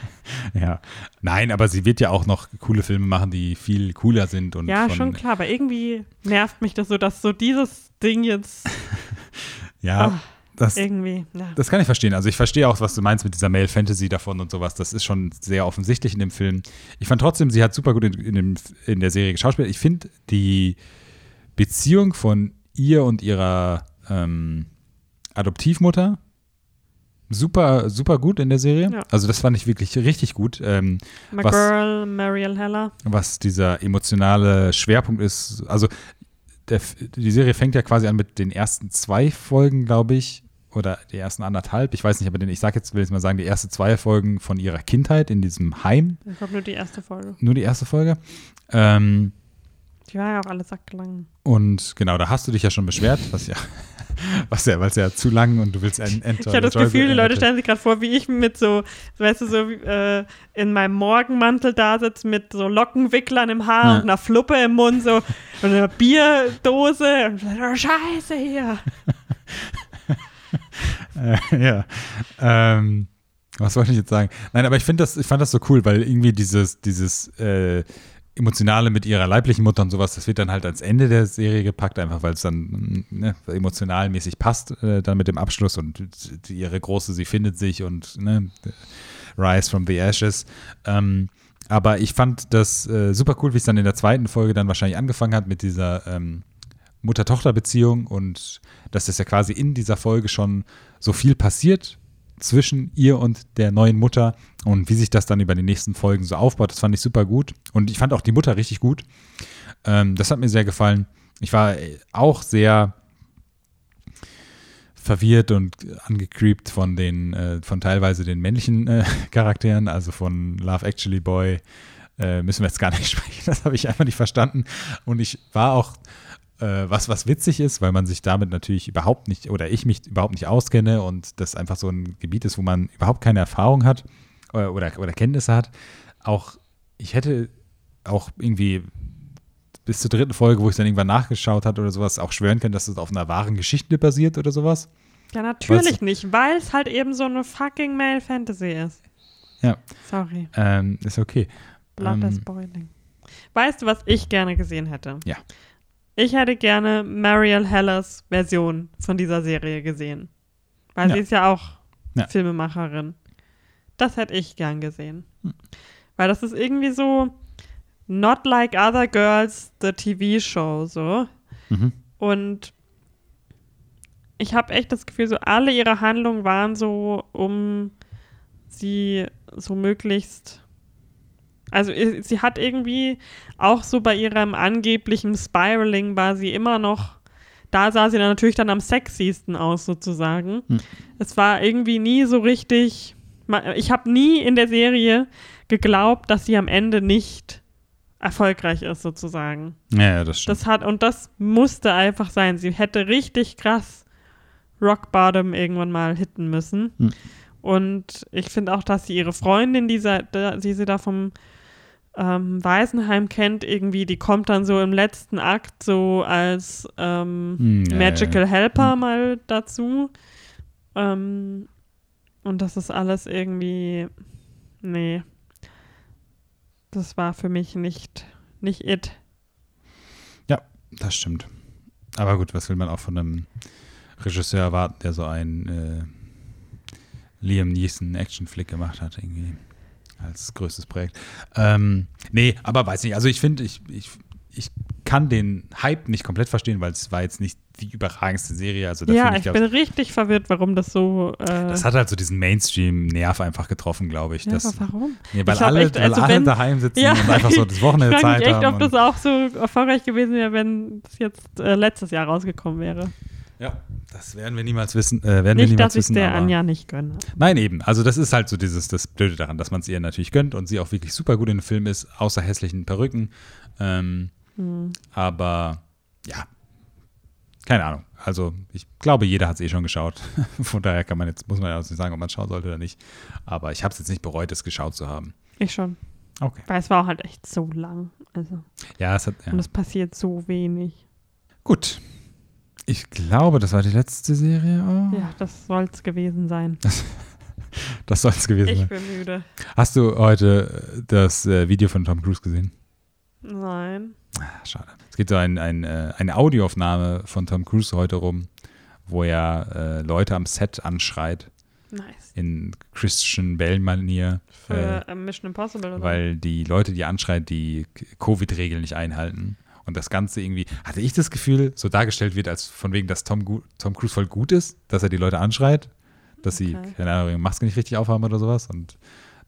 Ja, nein, aber sie wird ja auch noch coole Filme machen, die viel cooler sind und Ja, schon klar, aber irgendwie nervt mich das so, dass so dieses Ding jetzt Ja, Ah, das, irgendwie. Ja. Das kann ich verstehen. Also ich verstehe auch, was du meinst mit dieser Male Fantasy davon und sowas. Das ist schon sehr offensichtlich in dem Film. Ich fand trotzdem, sie hat super gut in, in, dem, in der Serie geschauspielt. Ich finde die Beziehung von ihr und ihrer ähm, Adoptivmutter super, super gut in der Serie. Ja. Also das fand ich wirklich richtig gut. Ähm, My Was- Girl, Mariel Heller. was dieser emotionale Schwerpunkt ist. Also der, die Serie fängt ja quasi an mit den ersten zwei Folgen, glaube ich, oder die ersten anderthalb. Ich weiß nicht, aber den, ich sage jetzt, will jetzt mal sagen, die ersten zwei Folgen von ihrer Kindheit in diesem Heim. Ich glaube nur die erste Folge. Nur die erste Folge. Ähm, Die war ja auch alle sacklang. und genau, da hast du dich ja schon beschwert, was ja, was ja, weil es ja zu lang und du willst ein Enter. Ich habe das Gefühl, die Leute stellen sich gerade vor, wie ich mit so, weißt du, so äh, in meinem Morgenmantel da sitze mit so Lockenwicklern im Haar Ja. und einer Fluppe im Mund so und einer Bierdose und oh, Scheiße hier. Äh, ja. Ähm, was wollte ich jetzt sagen? Nein, aber ich finde das, ich fand das so cool, weil irgendwie dieses, dieses äh, Emotionale mit ihrer leiblichen Mutter und sowas, das wird dann halt ans Ende der Serie gepackt, einfach weil es dann ne, emotionalmäßig passt, äh, dann mit dem Abschluss und die, ihre große, sie findet sich und ne, Rise from the Ashes. Ähm, aber ich fand das äh, super cool, wie es dann in der zweiten Folge dann wahrscheinlich angefangen hat mit dieser ähm, Mutter-Tochter-Beziehung und dass das ja quasi in dieser Folge schon so viel passiert zwischen ihr und der neuen Mutter und wie sich das dann über die nächsten Folgen so aufbaut, das fand ich super gut. Und ich fand auch die Mutter richtig gut. Ähm, das hat mir sehr gefallen. Ich war auch sehr verwirrt und angecreept von den, äh, von teilweise den männlichen äh, Charakteren, also von Love Actually Boy, äh, müssen wir jetzt gar nicht sprechen. Das habe ich einfach nicht verstanden. Und ich war auch, was, was witzig ist, weil man sich damit natürlich überhaupt nicht, oder ich mich überhaupt nicht auskenne und das einfach so ein Gebiet ist, wo man überhaupt keine Erfahrung hat äh, oder, oder Kenntnisse hat. Auch, ich hätte auch irgendwie bis zur dritten Folge, wo ich dann irgendwann nachgeschaut hat oder sowas, auch schwören können, dass es auf einer wahren Geschichte basiert oder sowas. Ja, natürlich Was- nicht, weil es halt eben so eine fucking Male Fantasy ist. Ja. Sorry, Ähm, ist okay. Blood Ähm, is boiling. Weißt du, was ich gerne gesehen hätte? Ja. Ich hätte gerne Mariel Hellers Version von dieser Serie gesehen. Weil Ja. sie ist ja auch Ja. Filmemacherin. Das hätte ich gern gesehen. Weil das ist irgendwie so not like other girls, the TV-Show, so. Mhm. Und ich habe echt das Gefühl, so alle ihre Handlungen waren so, um sie so möglichst. Also sie hat irgendwie auch so bei ihrem angeblichen Spiraling war sie immer noch. Da sah sie dann natürlich dann am sexiesten aus, sozusagen. Hm. Es war irgendwie nie so richtig. Ich habe nie in der Serie geglaubt, dass sie am Ende nicht erfolgreich ist, sozusagen. Ja, das stimmt. Das hat, und das musste einfach sein. Sie hätte richtig krass Rock Bottom irgendwann mal hitten müssen. Hm. Und ich finde auch, dass sie ihre Freundin, die, die sie da vom ähm, Waisenheim kennt, irgendwie, die kommt dann so im letzten Akt so als ähm, Hm, ja, Magical ja. Helper Hm. mal dazu. Ähm, und das ist alles irgendwie, nee, das war für mich nicht, nicht it. Das stimmt. Aber gut, was will man auch von einem Regisseur erwarten, der so einen äh, Liam Neeson Actionflick gemacht hat, irgendwie als größtes Projekt. Ähm, nee, aber weiß nicht. Also ich finde, ich, ich, ich kann den Hype nicht komplett verstehen, weil es war jetzt nicht die überragendste Serie. Also ja, finde ich glaub, bin richtig verwirrt, warum das so. Äh, das hat halt so diesen Mainstream-Nerv einfach getroffen, glaube ich. ja, dass, aber warum? nee, weil Ich alle, echt, weil also alle wenn- daheim sitzen Ja, und einfach so das Ich Wochenende frage mich Zeit echt, haben. ob das auch so erfolgreich gewesen wäre, wenn es jetzt äh, letztes Jahr rausgekommen wäre. Ja, das werden wir niemals wissen. Äh, werden wir Nicht, niemals dass ich der Anja nicht gönne. Nein, eben. Also das ist halt so dieses, das Blöde daran, dass man es ihr natürlich gönnt und sie auch wirklich super gut in dem Film ist, außer hässlichen Perücken. Ähm, Hm. aber ja, keine Ahnung. Also ich glaube, jeder hat es eh schon geschaut. Von daher kann man jetzt, muss man ja auch nicht sagen, ob man es schauen sollte oder nicht. Aber ich habe es jetzt nicht bereut, es geschaut zu haben. Ich schon. Okay. Weil es war auch halt echt so lang. Also, Ja, es hat, ja. Und es passiert so wenig. Gut. Ich glaube, das war die letzte Serie. auch. Ja, das soll es gewesen sein. Das soll es gewesen Ich sein. bin müde. Hast du heute äh, das äh, Video von Tom Cruise gesehen? Nein. Ah, Schade. Es gibt so ein, ein, äh, eine Audioaufnahme von Tom Cruise heute rum, wo er äh, Leute am Set anschreit Nice. in Christian Bell-Manier, Für äh, äh, Mission Impossible oder? weil die Leute, die anschreit, die Covid-Regeln nicht einhalten. Und das Ganze irgendwie, hatte ich das Gefühl, so dargestellt wird, als von wegen, dass Tom, Tom Cruise voll gut ist, dass er die Leute anschreit, dass sie, Okay. keine Ahnung, Maske nicht richtig aufhaben oder sowas und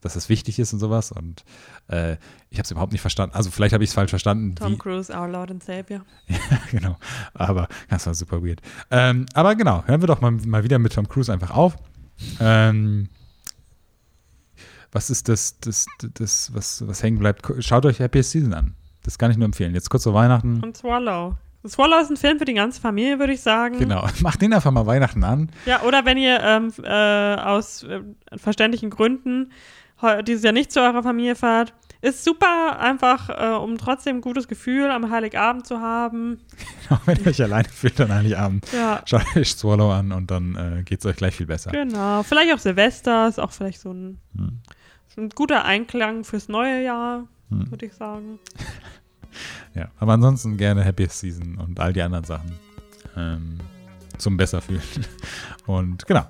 dass es wichtig ist und sowas. Und äh, ich habe es überhaupt nicht verstanden. Also vielleicht habe ich es falsch verstanden. Tom Cruise, Our Lord and Savior. genau. Aber das war super weird. Ähm, aber genau, hören wir doch mal, mal wieder mit Tom Cruise einfach auf. Ähm, was ist das, das, das was, was hängen bleibt? Schaut euch Happiest Season an. Das kann ich nur empfehlen. Jetzt kurz vor Weihnachten. Und Swallow. Swallow ist ein Film für die ganze Familie, würde ich sagen. Genau. Macht den einfach mal Weihnachten an. Ja, oder wenn ihr ähm, äh, aus äh, verständlichen Gründen dieses Jahr nicht zu eurer Familie fahrt, ist super einfach, äh, um trotzdem ein gutes Gefühl am Heiligabend zu haben. Auch wenn ihr euch alleine fühlt an Heiligabend. Ja, Schaut euch Swallow an und dann äh, geht es euch gleich viel besser. genau. Vielleicht auch Silvester ist auch vielleicht so ein, Hm. so ein guter Einklang fürs neue Jahr, Hm. würde ich sagen. Ja, aber ansonsten gerne Happiest Season und all die anderen Sachen ähm, zum besser fühlen. Und genau.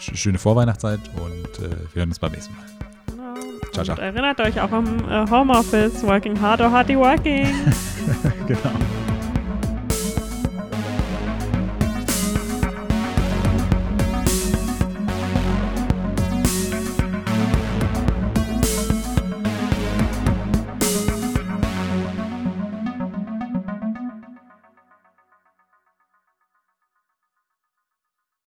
Sch- Schöne Vorweihnachtszeit und äh, wir hören uns beim nächsten Mal. Genau. Ciao, ciao. Und erinnert euch auch am äh, Homeoffice, working hard or hardy working. genau.